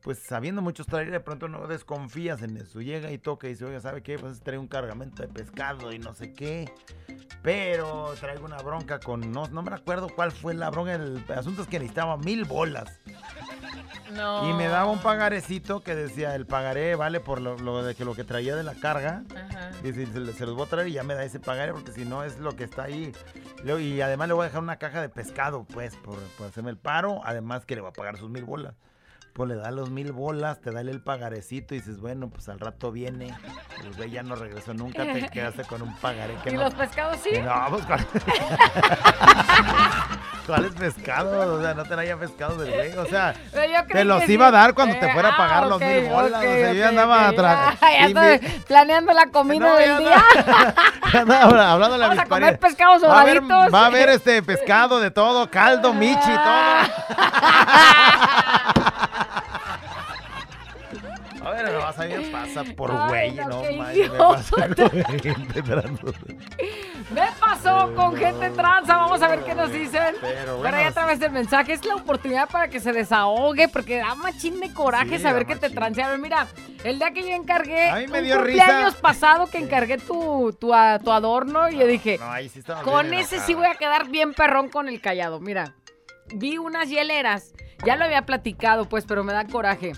pues sabiendo muchos trailers, de pronto no desconfías en eso. Llega y toca y dice, oye, ¿sabe qué? Pues trae un cargamento de pescado y no sé qué. Pero traigo una bronca con, no, no me acuerdo cuál fue la bronca. El asunto es que necesitaba mil bolas. No. Y me daba un pagarecito que decía, el pagaré vale por lo, lo de que lo que traía de la carga. Ajá. Dice, se, se los voy a traer y ya me da ese pagaré porque si no es lo que está ahí. Y además le voy a dejar una caja de pescado, pues, por, por hacerme el paro. Además que le voy a pagar sus mil bolas. Pues le da los mil bolas, te da el pagarecito y dices, bueno, pues al rato viene. El güey ya no regresó nunca, te [laughs] quedaste con un pagaré que ¿Y no. los pescados sí? no, pues, ¿cuál? [laughs] ¿Cuáles pescados? O sea, no te haya pescado del güey. O sea, te los iba a dar cuando te Eh, fuera a pagar ah, los mil bolas. ok, o sea, yo ya andaba atrás. Ah, ya planeando la comida No, del día. [laughs] Ya andaba hablándole a Vamos a comer pescados Va a haber-. Va a haber este pescado de todo, caldo, michi, todo. A ver, nomás a me pasa por güey, no, no, madre, me con [laughs] gente pasó con gente tranza. Vamos a ver qué nos dicen. Pero Pero ahí a través del mensaje es la oportunidad para que se desahogue, porque da machín de coraje Sí, saber que te transearon. Mira, el día que yo encargué, A mí me un dio risa. pasado que encargué tu, tu, a- tu adorno y yo dije, No, ahí sí estaba con ese sí voy a quedar bien perrón con el callado. Mira, vi unas hieleras, ya lo había platicado pues, pero me da coraje.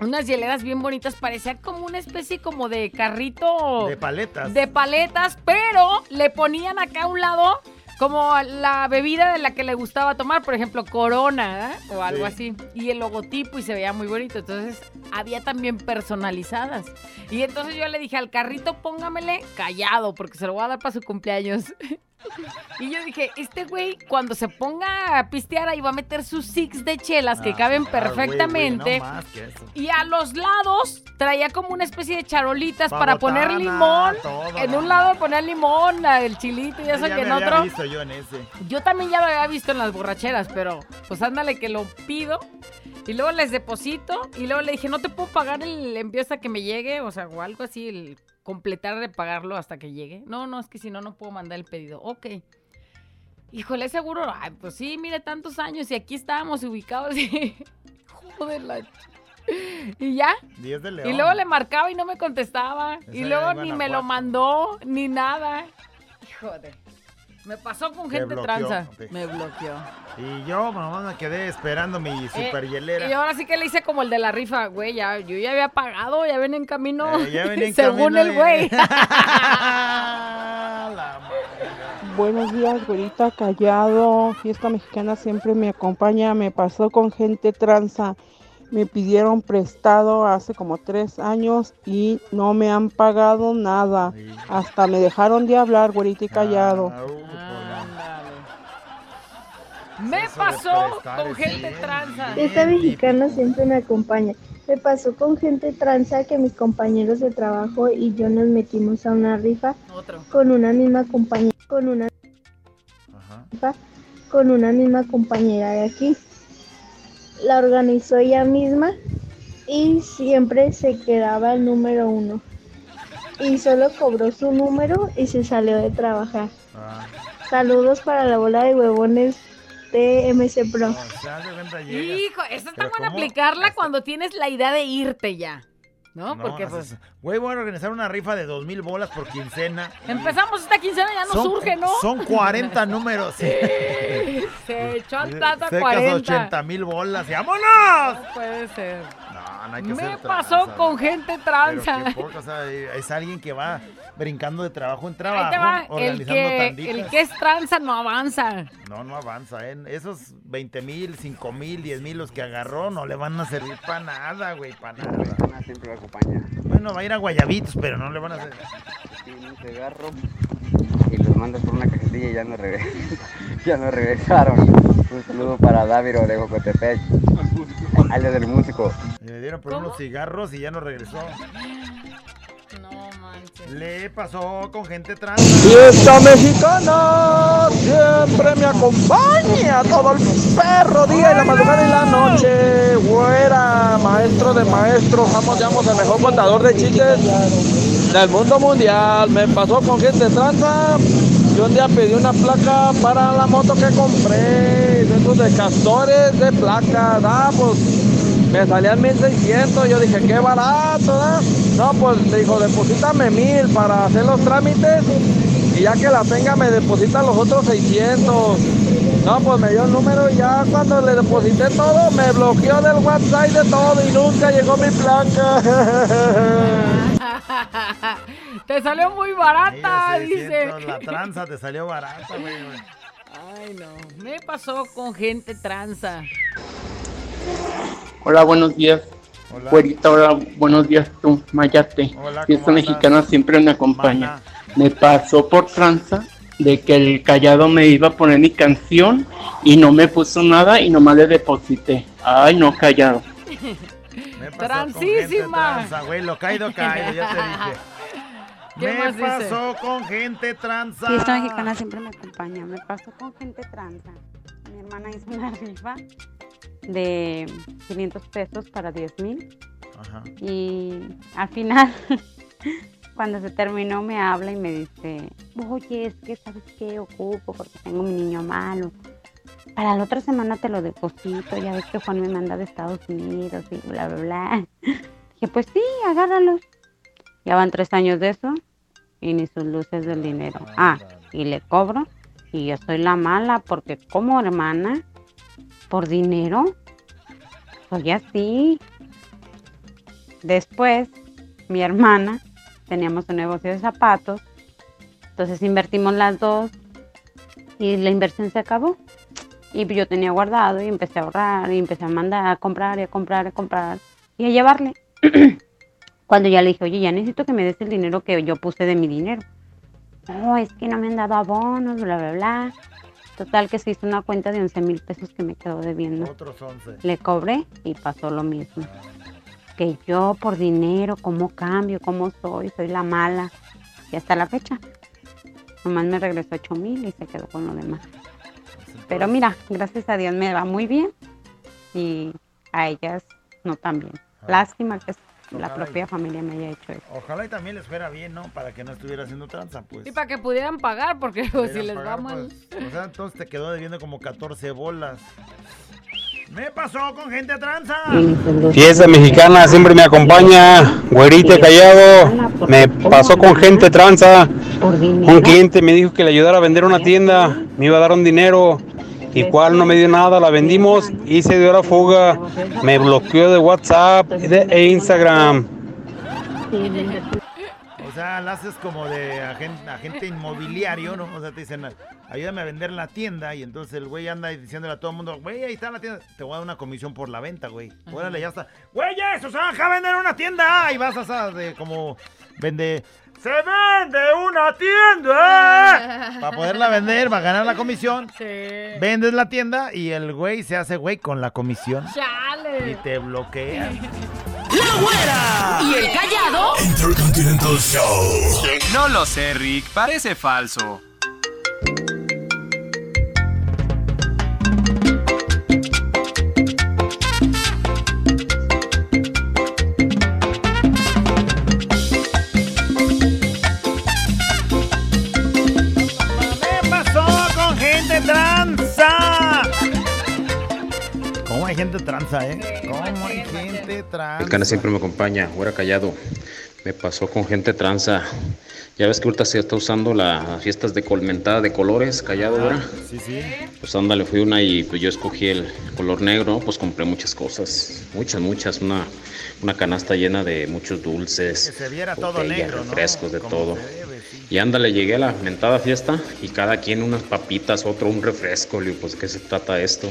Unas hieleras bien bonitas, parecía como una especie como de carrito De paletas. de paletas, pero le ponían acá a un lado como la bebida de la que le gustaba tomar, por ejemplo, Corona ¿eh? o algo Sí. así. Y el logotipo y se veía muy bonito. Entonces había también personalizadas. Y entonces yo le dije al carrito, póngamele callado, porque se lo voy a dar para su cumpleaños. [laughs] [laughs] Y yo dije, este güey, cuando se ponga a pistear, ahí va a meter sus six de chelas que Ah, caben ah, güey, güey, perfectamente. no más que eso. Y a los lados traía como una especie de charolitas Pa' para poner limón. todo, en un lado poner limón, el chilito y eso, Ya y en había otro. visto yo en ese. Yo también ya lo había visto en las borracheras, pero pues ándale que lo pido. Y luego les deposito. Y luego le dije, no te puedo pagar el envío hasta que me llegue. O sea, o algo así, el completar de pagarlo hasta que llegue. No, no, es que si no, no puedo mandar el pedido. Ok. Híjole, seguro. Ay, pues sí, mire, tantos años y aquí estábamos ubicados. Y... [laughs] Joder, la... Y ya. 10 de León. Y luego le marcaba y no me contestaba. y luego ni me lo mandó, ni nada. Joder. Me pasó con Te gente bloqueó, tranza. Me bloqueó. Y yo, mamá, me quedé esperando mi super Eh, hielera. Y ahora sí que le hice como el de la rifa, güey. Ya, yo ya había pagado, ya ven en camino. Eh, ya ven en [laughs] Según camino el güey. [laughs] Buenos días, güerita callado. Fiesta mexicana siempre me acompaña. Me pasó con gente tranza. Me pidieron prestado hace como tres años y no me han pagado nada. Hasta me dejaron de hablar, güerita y callado. Me pasó con gente tranza. Esta mexicana siempre me acompaña. Me pasó con gente tranza que mis compañeros de trabajo y yo nos metimos a una rifa Otro. con una misma compañera, con una rifa con una misma compañera de aquí. La organizó ella misma y siempre se quedaba el número uno. Y solo cobró su número y se salió de trabajar. Ah, Saludos para la bola de huevones de MC Pro. llegas. Hijo, esa está Pero buena aplicarla cuando tienes la idea de irte ya. ¿No? No, Porque pues. Güey, voy a organizar una rifa de dos mil bolas por quincena. Empezamos esta quincena, ya no Son- surge, ¿no? Son 40 [laughs] números. Se echó al tato a Secas 40. 80 mil bolas. y ¡Vámonos! No puede ser. No, no hay que Me ser pasó tranza. con gente Pero tranza. qué poca, o sea, es alguien que va brincando de trabajo en Ahí trabajo, te va. El organizando que, tanditas. el que es tranza no avanza. No, no avanza, ¿eh? Esos 20 mil, 5 mil, 10 mil los que agarró no le van a servir para nada, güey, para nada. Siempre me acompaña. Bueno, va a ir a Guayabitos, pero no le van a. Tiene un cigarro y los mandas por una cajetilla y ya no, regresan. [laughs] ya no regresaron. Un saludo para Dáviro de Jocotepec. Alias del músico. Le dieron por unos cigarros y ya no regresó. Manches. Le pasó con gente trans. Fiesta mexicana siempre me acompaña todo el perro día y la madrugada y la noche. Güera, maestro de maestros, vamos, llamos el mejor contador de chistes del mundo mundial. Me pasó con gente tranza. Yo un día pedí una placa para la moto que compré, de esos de castores de placa. Ah, pues me salían 1600. Yo dije, qué barato, ¿da? No, pues me dijo, deposítame mil para hacer los trámites y ya que la tenga me deposita los otros 600. No, pues me dio el número y ya cuando le deposité todo me bloqueó del website de todo y nunca llegó mi placa. [laughs] Te salió muy barata, dice. 600, La tranza te salió barata, güey. Ay, no. Me pasó con gente tranza. Hola, buenos días. Hola. Güerita, hola, buenos días tú, Mayate. Hola, Fiesta mexicana siempre me acompaña. Me pasó por tranza de que el callado me iba a poner mi canción y no me puso nada y nomás le deposité. Ay, no, callado. Me pasó con Transísima. gente tranza, güey. Lo caído, caído, ya te dije. [laughs] ¿Qué me más dice? pasó con gente tranza. Fiesta mexicana siempre me acompaña. Me pasó con gente tranza. Hermana hizo una rifa de 500 pesos para 10 mil y al final [laughs] Cuando se terminó me habla y me dice, oye, es que sabes qué ocupo porque tengo mi niño malo. Para la otra semana te lo deposito, ya ves que Juan me manda de Estados Unidos y bla, bla, bla. [laughs] Dije, pues sí, agárralos. Ya van tres años de eso y ni sus luces del dinero. Ah, y le cobro y yo soy la mala porque como hermana, por dinero, soy así. Después, mi hermana, teníamos un negocio de zapatos, entonces invertimos las dos y la inversión se acabó. Y yo tenía guardado y empecé a ahorrar y empecé a mandar a comprar y a comprar a comprar y a llevarle. [clears throat] Cuando ya le dije, oye, ya necesito que me des el dinero que yo puse de mi dinero. No, es que no me han dado abonos, bla, bla, bla. Total que se hizo una cuenta de 11 mil pesos que me quedó debiendo. Otros 11. Le cobré y pasó lo mismo. Que yo por dinero, ¿cómo cambio? ¿Cómo soy? Soy la mala. Y hasta la fecha. Nomás me regresó 8 mil y se quedó con lo demás. Pero mira, gracias a Dios me va muy bien. Y a ellas no tan bien. Lástima que la propia y- familia me haya hecho eso. Ojalá y también les fuera bien, ¿no? Para que no estuviera haciendo tranza, pues. Y para que pudieran pagar, porque pues, si les pagar, va mal. pues. O sea, entonces te quedó debiendo como 14 bolas. Me pasó con gente tranza. Fiesta mexicana siempre me acompaña, güerite callado, me pasó con gente tranza. Un cliente me dijo que le ayudara a vender una tienda, me iba a dar un dinero, y cual no me dio nada, la vendimos y se dio la fuga. Me bloqueó de WhatsApp e Instagram. O sea, la haces como de agente, agente inmobiliario, ¿no? O sea, te dicen, ayúdame a vender la tienda. Y entonces el güey anda diciéndole a todo el mundo, güey, ahí está la tienda. Te voy a dar una comisión por la venta, güey. Órale, ya está. Güey, eso se baja a vender una tienda. Y vas a de como vende. ¡Se vende una tienda! [laughs] Para poderla vender, va a ganar la comisión. Vendes la tienda y el güey se hace güey con la comisión. Y ¡Chale! te bloquea. ¡La güera! ¿Y el callado? Intercontinental Show. No lo sé, Rick, parece falso. Hay gente tranza, eh? ¿Cómo hay gente tranza? El cana siempre me acompaña, fuera callado. Me pasó con gente tranza. Ya ves que ahorita se está usando las fiestas de colmentada de colores, callado, ¿verdad? Sí, sí. Pues ándale, fui una y pues yo escogí el color negro, pues compré muchas cosas, muchas, muchas, una, una canasta llena de muchos dulces, Que se viera todo botellas, negro, ¿no? refrescos, de Como todo. debe, sí. Y ándale, llegué a la mentada fiesta y cada quien unas papitas, otro un refresco. Le digo, pues, ¿qué se trata esto?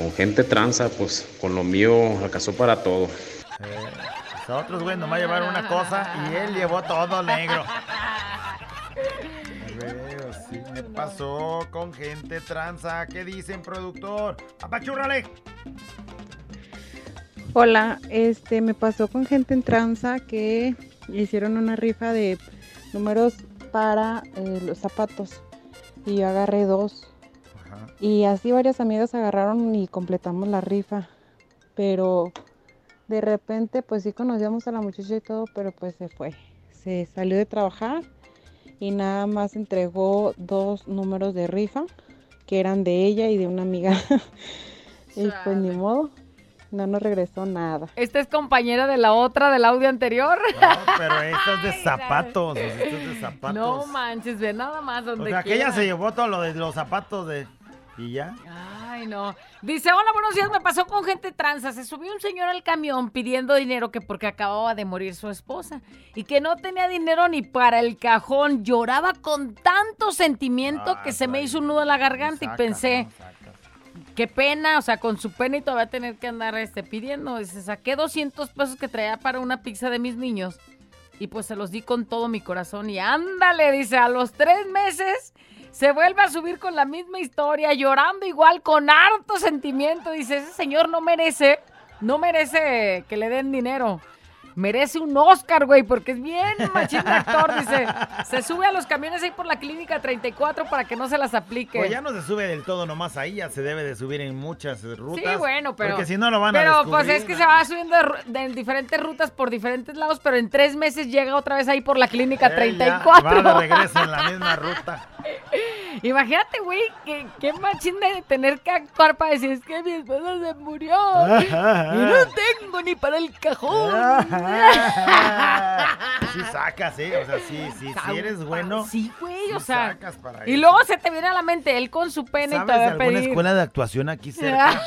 Con gente tranza, pues, con lo mío alcanzó para todo. Pues a otros, güey, nomás llevaron una cosa y él llevó todo negro. [laughs] Veo, sí, me pasó con gente tranza. ¿Qué dicen, productor? ¡Apachúrrale! Hola, este me pasó con gente en tranza que hicieron una rifa de números para eh, los zapatos y yo agarré dos. Y así varias amigas agarraron y completamos la rifa. Pero de repente pues sí conocíamos a la muchacha y todo, pero pues se fue. Se salió de trabajar y nada más entregó dos números de rifa que eran de ella y de una amiga. [laughs] y pues ni modo, no nos regresó nada. Esta es compañera de la otra del audio anterior. Pero esta es de [laughs] zapatos. Esta es de zapatos. No manches, ve nada más o donde sea, que ella quiera. se llevó todo lo de los zapatos de... ¿Y ya? Ay, no. Dice, hola, buenos días, me pasó con gente tranza. Se subió un señor al camión pidiendo dinero que porque acababa de morir su esposa y que no tenía dinero ni para el cajón. Lloraba con tanto sentimiento que se me hizo un nudo en la garganta y pensé, qué pena, o sea, con su pena y todavía tener que andar este, pidiendo. Dice, saqué 200 pesos que traía para una pizza de mis niños y pues se los di con todo mi corazón y ándale, dice, a los tres meses se vuelve a subir con la misma historia, llorando igual, con harto sentimiento. Dice, ese señor no merece, no merece que le den dinero. merece un Oscar, güey, porque es bien machín de actor, dice. Se sube a los camiones ahí por la clínica 34 para que no se las aplique. Pues ya no se sube del todo nomás ahí, ya se debe de subir en muchas rutas. Sí, bueno, pero. Porque si no lo van a Pero pues es que se va subiendo de, de diferentes rutas por diferentes lados, pero en tres meses llega otra vez ahí por la clínica Eh, ya, 34. van de regreso en la misma ruta. [laughs] [laughs] Imagínate, güey, que qué machín de tener que actuar para decir, es que mi esposa se murió. y no [laughs] tengo ni para el cajón. [laughs] Sí sacas, ¿eh? O sea, sí, sí, si eres bueno. Sí, güey, sí o sea. sacas para Y eso. luego se te viene a la mente él con su pene y te ¿Sabes de va a alguna escuela de actuación aquí cerca?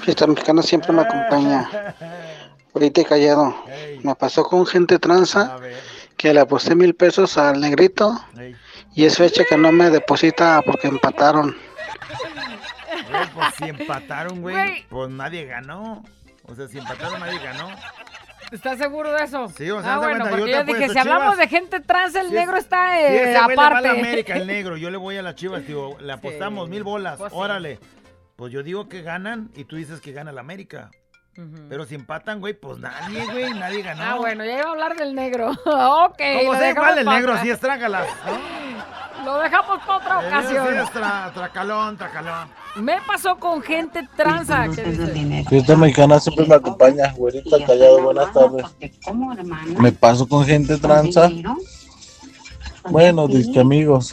Fiesta mexicana siempre me acompaña. Ahorita he callado. Me pasó con gente tranza que le aposté mil pesos al negrito y es fecha que no me deposita porque empataron. Güey, pues si empataron, güey, pues nadie ganó. O sea, si empataron, nadie ganó. ¿Estás seguro de eso? Sí, o sea, ah, bueno, porque yo yo dije, si hablamos Chivas. de gente trans, el Si negro es- está Si eh, ese güey le va a aparte. la América, el negro, yo le voy a las chivas, digo, le apostamos mil bolas, Pues sí. órale. Pues yo digo que ganan y tú dices que gana la América. Pero si empatan, güey, pues nadie, güey, nadie [laughs] ganó. Ah, bueno, ya iba a hablar del negro. [laughs] ok. Como sea igual el negro, sí es trágalas. [laughs] Lo dejamos para otra Sí, ocasión. es tra- tracalón, tracalón. Me pasó con gente transa. Fiesta mexicana siempre me acompaña, güerita callado, buenas tardes. Me paso con gente tranza. Bueno, disque amigos,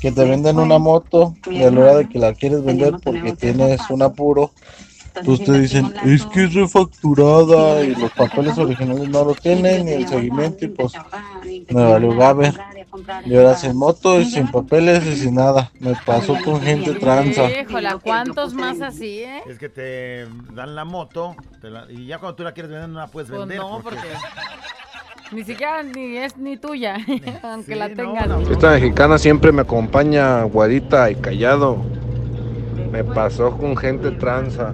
que te venden una moto y a la hora de que la quieres vender porque tienes un apuro, pues te dicen, es que es refacturada y los papeles originales no lo tienen, ni el seguimiento y pues me valió gaber. Y ahora sin moto y sin papeles y sin nada. Me pasó con gente tranza. Híjole, ¿cuántos más así, eh? Es que te dan la moto te la- y ya cuando tú la quieres vender no la puedes Pues vender. no, porque [laughs] ni siquiera ni es ni tuya, [laughs] aunque la no, tengas. Fiesta mexicana siempre me acompaña guarita y callado. Me pasó con gente tranza.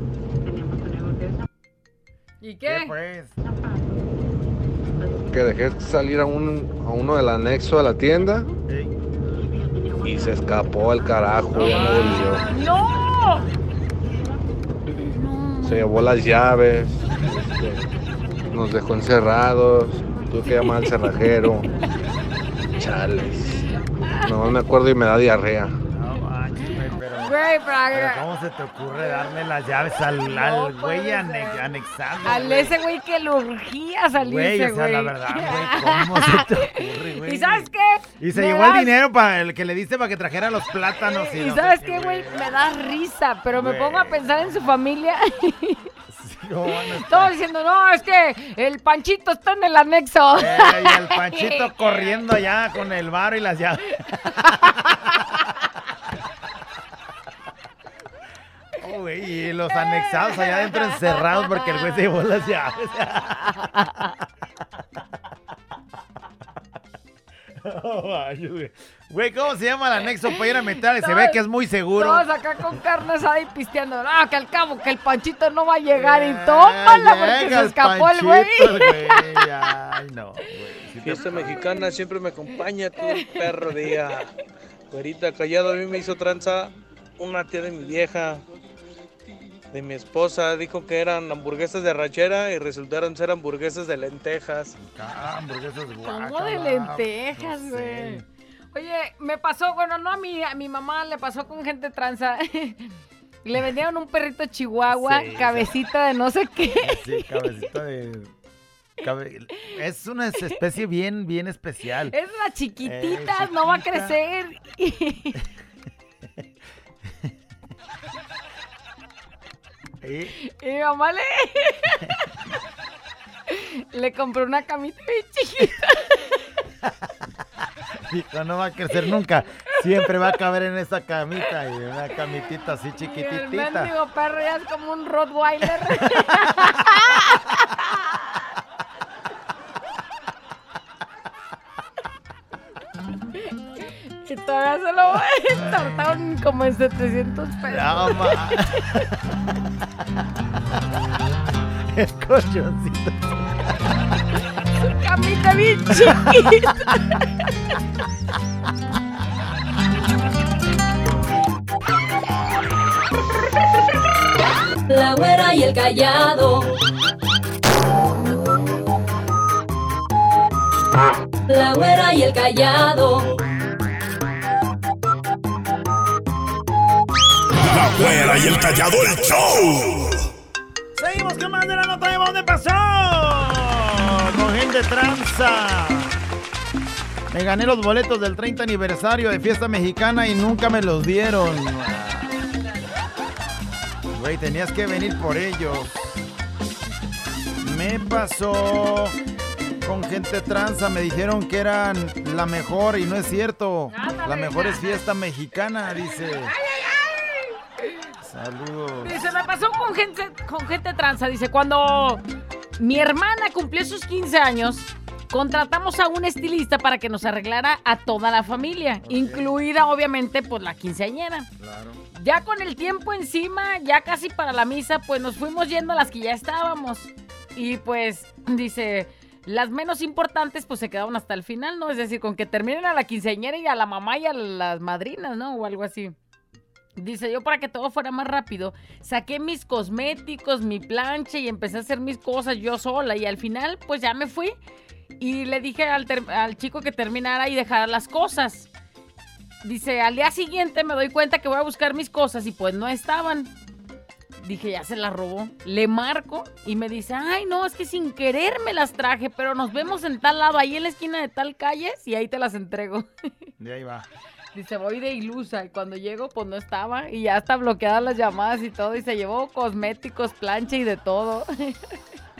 ¿Y qué? pues? Que dejé salir a, un, a uno del anexo de la tienda y se escapó al carajo. ya no volvió. ¡No! Se llevó las llaves, nos dejó encerrados. Tuve que llamar al cerrajero. [laughs] Chales. No me acuerdo y me da diarrea. Güey, pero, ¿cómo se te ocurre darle las llaves al, al güey ane- anexado? al güey? ese güey que le urgía salirse, Güey, güey. o sea, la verdad, güey, ¿cómo se te ocurre, güey? [laughs] ¿Y sabes qué? Y se Me llevó el dinero para el que le diste para que trajera los plátanos. Y, [laughs] no sabes qué, güey, me da risa, pero me pongo a pensar en su familia. [laughs] ¿Cómo van a estar? Todos diciendo, no, es que el Panchito está en el anexo. Eh, y el Panchito corriendo allá con el bar y las llaves. Güey, y los anexados allá adentro encerrados porque el güey se llevó las llaves. [laughs] Oh, güey. ¿cómo se llama el anexo para ir a meter? Se ve que es muy seguro. Todos acá con carne asada y pisteando. No, que al cabo que el Panchito no va a llegar y tómala porque llega se el escapó el güey. Ay, no, güey. Sí te- Fiesta mexicana siempre me acompaña todo el perro día. Güerita callado, a mí me hizo tranza una tía de mi vieja, de mi esposa. Dijo que eran hamburguesas de rachera y resultaron ser hamburguesas de lentejas. Ah, hamburguesas Como de lentejas, güey. Oye, me pasó, bueno, no a mi, a mi mamá le pasó con gente tranza. [laughs] Le vendieron un perrito chihuahua, Sí, cabecita de no sé qué. Sí, cabecita de. cabe- Es una especie bien, bien especial. Es una chiquitita, Eh, no va a crecer. [laughs] Y- Y mi mamá le. [laughs] le compró una camita bien chiquita. [laughs] Dijo, no va a crecer nunca. Siempre va a caber en esa camita y una camitita así Y el mendigo perro ya es como un Rottweiler. [laughs] todavía se lo como en 700 pesos. No, ma. [laughs] El colchoncito. Su camita bien chiquita. La güera y el callado. La güera y el callado. La güera y el callado el show. Seguimos con más de la nota de dónde pasó. Con gente tranza. Me gané los boletos del 30 aniversario de fiesta mexicana y nunca me los dieron. Güey, tenías que venir por ellos. Me pasó con gente tranza. Me dijeron que eran la mejor y no es cierto. La mejor es fiesta mexicana, dice. Saludos. Dice, me pasó con gente, con gente tranza. Dice, cuando mi hermana cumplió sus 15 años, contratamos a un estilista para que nos arreglara a toda la familia, incluida obviamente pues la quinceañera. Ya con el tiempo encima, ya casi para la misa, pues nos fuimos yendo a las que ya estábamos. Y pues [clears throat] dice, las menos importantes pues se quedaron hasta el final, ¿no? Es decir, con que terminen a la quinceañera y a la mamá y a las madrinas, ¿no? O algo así. Dice yo para que todo fuera más rápido, saqué mis cosméticos, mi plancha y empecé a hacer mis cosas yo sola y al final pues ya me fui y le dije al, chico que terminara y dejara las cosas. Dice, al día siguiente me doy cuenta que voy a buscar mis cosas y pues no estaban. Dije, ya se las robó. Le marco y me dice, ay no, es que sin querer me las traje, pero nos vemos en tal lado, ahí en la esquina de tal calle y ahí te las entrego. De ahí va. Dice, voy de ilusa. Y cuando llego, pues no estaba. Y ya está bloqueadas las llamadas y todo. Y se llevó cosméticos, plancha y de todo.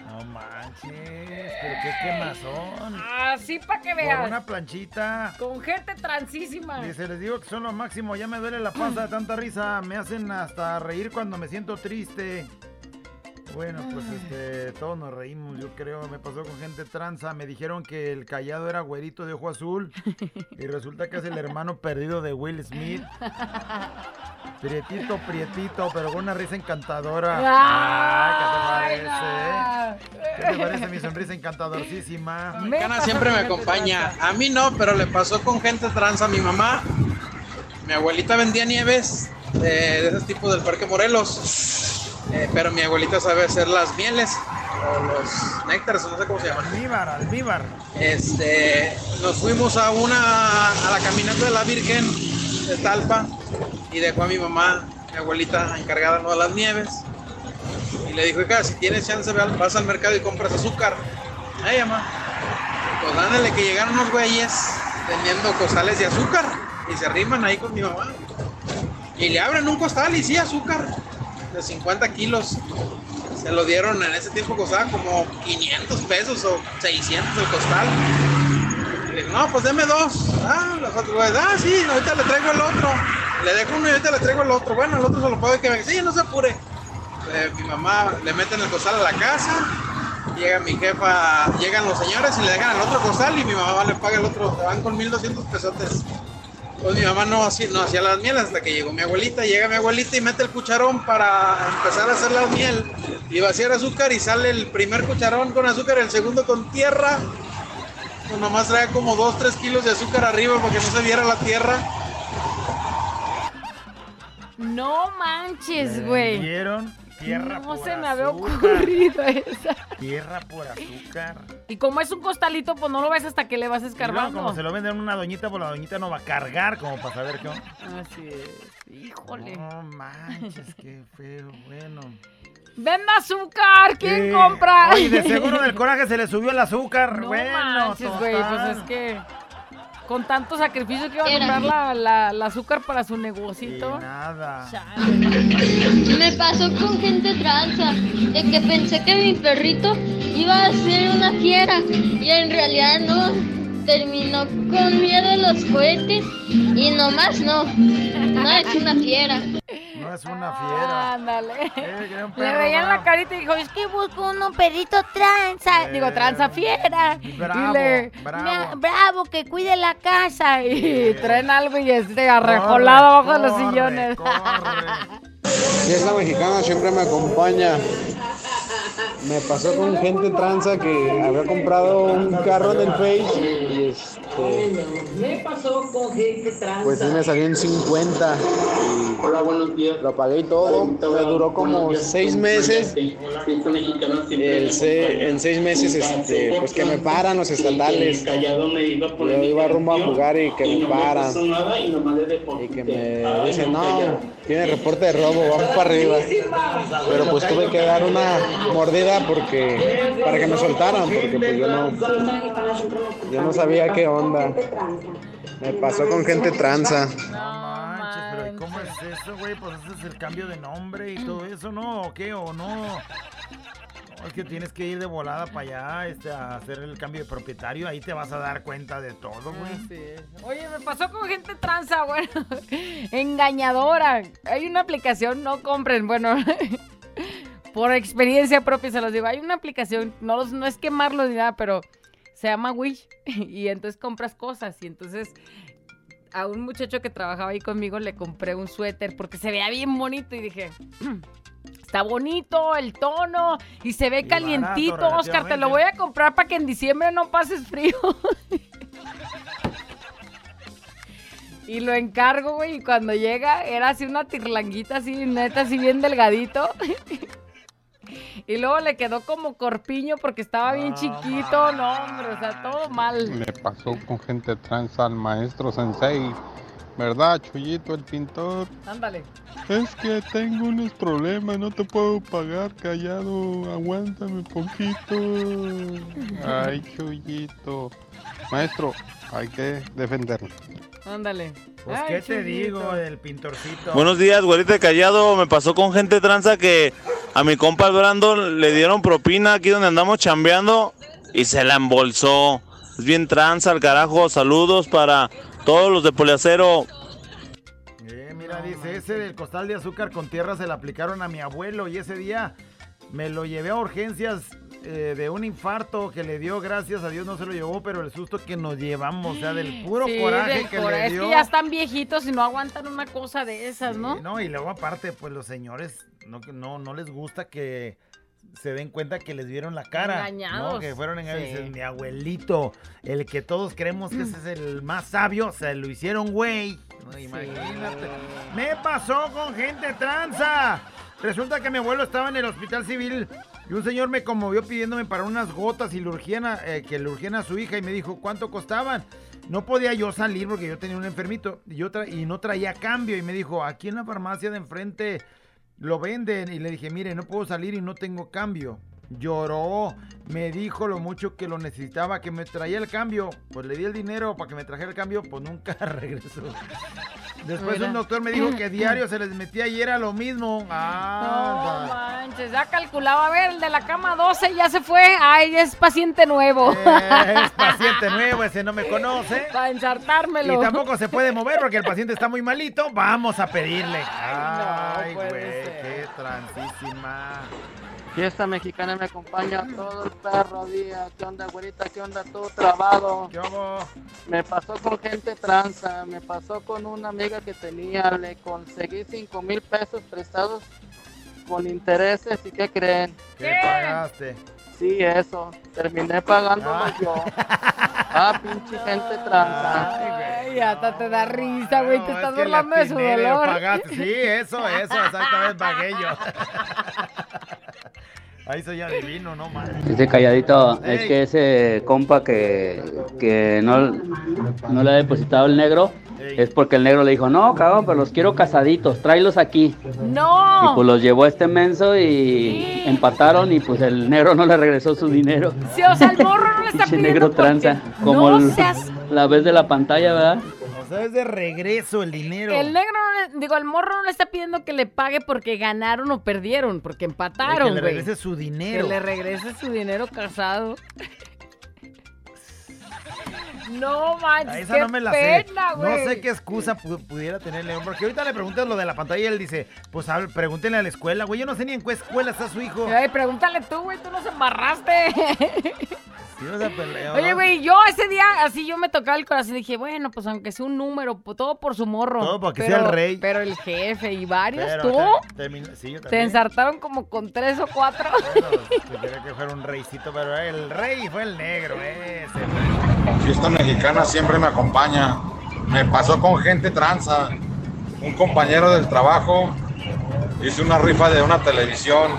No manches, pero qué quemazón. Así para que Por veas. una planchita. Con gente transísima. Dice, les digo que son lo máximo, ya me duele la panza de tanta risa, me hacen hasta reír cuando me siento triste. Bueno, pues este, todos nos reímos, yo creo. Me pasó con gente tranza, me dijeron que el callado era güerito de ojo azul y resulta que es el hermano perdido de Will Smith. Prietito, prietito, pero con una risa encantadora. Ah, ¿Qué te parece? ¿Qué te parece mi sonrisa encantadorcísima? Mexicana siempre me acompaña. A mí no, pero le pasó con gente trans a mi mamá. Mi abuelita vendía nieves eh, de esos tipos del Parque Morelos. Eh, pero mi abuelita sabe hacer las mieles o los néctares, no sé cómo se llaman. Almíbar, almíbar. Este, nos fuimos a una a la caminata de la Virgen de Talpa y dejó a mi mamá, mi abuelita, encargada ¿no? de las nieves. Y le dijo, hija, si tienes chance, vas al mercado y compras azúcar. Ay, mamá. Pues ándale que llegaron unos güeyes vendiendo costales de azúcar y se arriman ahí con mi mamá. Y le abren un costal y sí, azúcar de 50 kilos. Se lo dieron en ese tiempo costaba como 500 pesos o 600 el costal. Y dije, no, pues deme dos. Ah, los otros güeyes, ah, sí, ahorita le traigo el otro. Le dejo uno y ahorita le traigo el otro. Bueno, el otro se lo puedo que me sí, no se apure. Mi mamá le meten el costal a la casa. Llega mi jefa, llegan los señores y le dejan el otro costal y mi mamá le paga el otro. Se van con 1200 pesotes. Pues mi mamá no hacía, no hacía las mieles hasta que llegó mi abuelita. Llega mi abuelita y mete el cucharón para empezar a hacer la miel. Y vaciar azúcar y sale el primer cucharón con azúcar, el segundo con tierra. Pues nomás trae como 2, 3 kilos de azúcar arriba para que no se viera la tierra. No manches, güey. Vieron tierra No por se me había ocurrido esa. Tierra por azúcar. Y como es un costalito, pues no lo ves hasta que le vas escarbando. como se lo venden a una doñita, pues la doñita no va a cargar como para saber qué onda. Así es. Híjole. No manches, qué feo, bueno. ¡Venda azúcar! ¿Quién Sí. compra? Oye, de seguro del [laughs] coraje se le subió el azúcar. No bueno, manches, güey, pues es que con tanto sacrificio que iba a comprar la, la, la azúcar para su negocito. nada. Me pasó con gente tranza, de que pensé que mi perrito iba a ser una fiera y en realidad no. Terminó con miedo a los cohetes y nomás no. No es una fiera. No es una fiera. Ándale. un [laughs] Le veían la carita y dijo, es que busco uno perrito tranza. Digo, tranza fiera. bravo, y le, bravo. "Mira, bravo, que cuide la casa. Y traen algo y este arrejolado abajo de los corre, sillones. Fiesta mexicana siempre me acompaña. Me pasó con gente tranza que había comprado un carro en el Face Me pasó con gente trans. Pues sí me salió en 50 y Hola, buenos días. lo pagué y todo. Me duró como 6 meses. El se- en 6 meses, este, pues que me paran los estatales. Yo iba rumbo a jugar y que me paran. Y que me dicen, no, tiene reporte de robo, vamos para arriba. Pero pues tuve que dar una mordida porque para que me soltaran, porque pues yo no, yo no sabía qué onda. Me pasó con gente tranza. manches, pero ¿y cómo es eso, güey? Pues ese es el cambio de nombre y todo eso, ¿no? ¿O qué? ¿O no? No, es que tienes que ir de volada para allá este, a hacer el cambio de propietario. Ahí te vas a dar cuenta de todo, güey. Oye, me pasó con gente tranza, [laughs] bueno, engañadora. Hay una aplicación, no compren, bueno, [laughs] por experiencia propia se los digo. Hay una aplicación, no, los- no es quemarlo ni nada, pero se llama Wish [laughs] y entonces compras cosas y entonces a un muchacho que trabajaba ahí conmigo le compré un suéter porque se veía bien bonito y dije, [clears throat] está bonito el tono y se ve calientito, Oscar, te lo voy a comprar para que en diciembre no pases frío. [laughs] Y lo encargo, güey, y cuando llega era así una tirlanguita así, neta, así bien delgadito. [laughs] Y luego le quedó como corpiño porque estaba bien chiquito, no, hombre, o sea, todo mal. Me pasó con gente trans al maestro Sensei. ¿Verdad, Chuyito, el pintor? Ándale. Es que tengo unos problemas, no te puedo pagar callado, aguántame poquito. Ay, Chuyito. Maestro, hay que defenderlo. Ándale. Pues, Ay, ¿qué te digo del pintorcito? Buenos días, güerita callado. Me pasó con gente tranza que a mi compa el Brandon le dieron propina aquí donde andamos chambeando y se la embolsó. Es bien tranza al carajo. Saludos para todos los de Poliacero. Eh, mira, dice, ese del costal de azúcar con tierra se le aplicaron a mi abuelo y ese día me lo llevé a urgencias eh, de un infarto que le dio, gracias a Dios no se lo llevó, pero el susto que nos llevamos, o sea, del [gasps] puro Sí, coraje del que le Es dio. que ya están viejitos y no aguantan una cosa de esas, ¿no? Sí, no, y luego aparte, pues los señores no, no, no les gusta que se den cuenta que les vieron la cara. Engañados. ¿no? Que fueron engañados. Sí. Mi abuelito, el que todos creemos que ese es el más sabio, se lo hicieron güey. No, imagínate. Me pasó con gente tranza. Resulta que mi abuelo estaba en el hospital civil y un señor me conmovió pidiéndome para unas gotas y le urgían a- eh, que le urgían a su hija y me dijo cuánto costaban. No podía yo salir porque yo tenía un enfermito y, y no traía cambio y me dijo, aquí en la farmacia de enfrente lo venden y le dije, mire, no puedo salir y no tengo cambio. Lloró, me dijo lo mucho que lo necesitaba, que me traía el cambio. Pues le di el dinero para que me trajera el cambio, pues nunca [laughs] regresó. Después Mira. un doctor me dijo que [clears throat] diario se les metía y era lo mismo. No Ah, manches, ya calculaba, a ver, el de la cama 12 ya se fue, ay, es paciente nuevo. Eh, es paciente nuevo, ese no me conoce. Para ensartármelo. Y tampoco se puede mover porque el paciente está muy malito. Vamos a pedirle. Ay, güey, qué transísima. Fiesta mexicana me acompaña todo el perro día. ¿Qué onda, güerita? ¿Qué onda tú, trabado? ¿Qué hago? Me pasó con gente tranza, me pasó con una amiga que tenía, le conseguí 5 mil pesos prestados con intereses y ¿qué creen? ¿Qué pagaste? Sí, eso, terminé pagándolo yo. [laughs] Ah, pinche gente tranza. Ay, hasta te da risa, güey, te estás burlando de su dolor. pagaste. Sí, eso, eso, exactamente, pagué yo. [laughs] Ahí soy adivino, no mames. Dice calladito, es que ese compa que, que no, no le ha depositado el negro, es porque el negro le dijo, no, cabrón, pero los quiero casaditos, tráelos aquí. Y No. pues los llevó a este menso y empataron y pues el negro no le regresó su dinero. Sí, o sea, el morro no le [laughs] está pidiendo negro porque- tranza, como No el- seas- la vez de la pantalla, ¿verdad? O sea, es de regreso el dinero. El negro, no le- digo, el morro no le está pidiendo que le pague porque ganaron o perdieron, porque empataron, que le regrese su dinero. Que le regrese su dinero casado. No A manches, esa qué no me la pena, sé. güey. No sé qué excusa pu- pudiera tener León. Porque ahorita le preguntas lo de la pantalla y él dice, pues a ver, pregúntenle a la escuela, güey. Yo no sé ni en qué escuela está su hijo. Ay, pregúntale tú, güey, tú nos embarraste. [laughs] Sí, se peleó. Oye, güey, yo ese día, así yo me tocaba el corazón y dije, bueno, pues aunque sea un número, po- todo por su morro. Todo para que Pero- sea el rey. Pero el jefe y varios, Pero ¿tú? te- sí, yo Te ensartaron como con tres o cuatro. Yo quería que fuera un reycito, pero el rey fue el negro, ese. Fiesta mexicana siempre me acompaña. Me pasó con gente tranza. Un compañero del trabajo hizo una rifa de una televisión.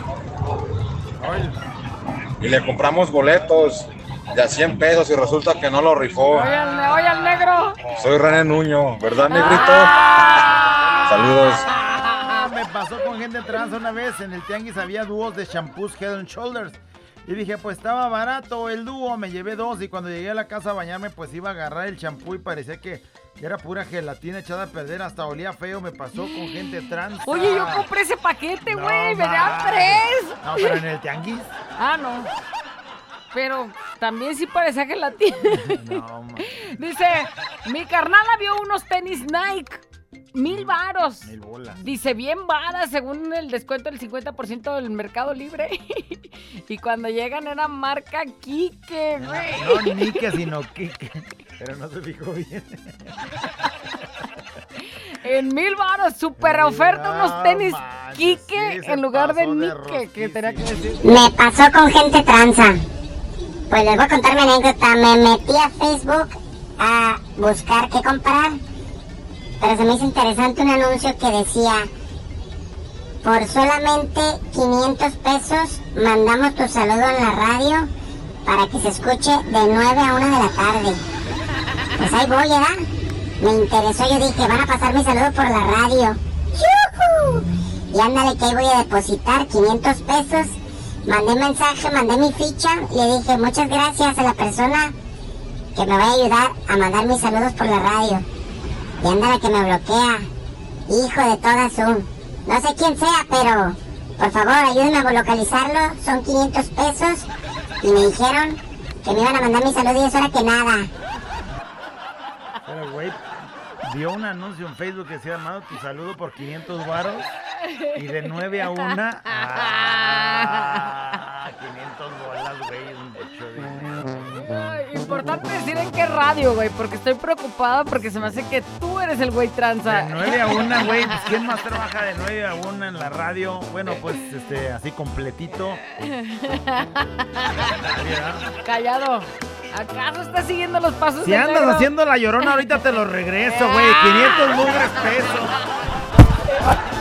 Y le compramos boletos de a 100 pesos y resulta que no lo rifó. Oye, al negro. Soy René Nuño, ¿verdad, negrito? Saludos. Ah, me pasó con gente trans una vez. En el tianguis había dúos de shampoos Head and Shoulders. Y dije, pues estaba barato el dúo, me llevé dos y cuando llegué a la casa a bañarme, pues iba a agarrar el champú y parecía que era pura gelatina echada a perder, hasta olía feo, me pasó con gente trans. Oye, yo compré ese paquete, No güey. me dan tres. No, pero en el tianguis. Ah, no. Pero también sí parecía que la tiene. No. Dice, mi carnala vio unos tenis Nike. Mil varos. Mil bolas. Dice, bien varas, según el descuento del 50% del mercado libre. [laughs] y cuando llegan era marca Kike, güey. No Nike, [laughs] sino Kike. Pero no se fijó bien. En mil varos, super oferta, unos tenis sí, se en lugar de Nike, que tenía que decir. Me pasó con gente tranza. Pues les voy a contar mi anécdota. Me metí a Facebook a buscar qué comprar. Pero se me hizo interesante un anuncio que decía, por solamente 500 pesos mandamos tu saludo en la radio para que se escuche de 9 a 1 de la tarde. Pues ahí voy, ¿verdad? Me interesó, yo dije, van a pasar mi saludo por la radio. ¡Yujú! Y ándale que ahí voy a depositar 500 pesos. Mandé mensaje, mandé mi ficha, le dije muchas gracias a la persona que me va a ayudar a mandar mis saludos por la radio. Y ándale que me bloquea. Hijo de todas su. No sé quién sea, pero por favor ayúdenme a localizarlo. Son 500 pesos. Y me dijeron que me iban a mandar mi saludo y es hora que nada. Pero, güey, vio un anuncio en Facebook que decía, Armado, tu saludo por 500 varos. Y de 9 a 1, [laughs] ah, 500 bolas, güey, es mucho dinero. Importante decir en qué radio, güey, porque estoy preocupada porque se me hace que tú eres el güey tranza. De 9 a 1, [laughs] güey, pues ¿quién más trabaja de 9 a 1 en la radio? Bueno, pues, este, así completito. Callado. ¿Acaso estás siguiendo los pasos Si del andas negro? haciendo la llorona, ahorita te lo regreso, güey. [laughs] 500 mugres pesos. [laughs]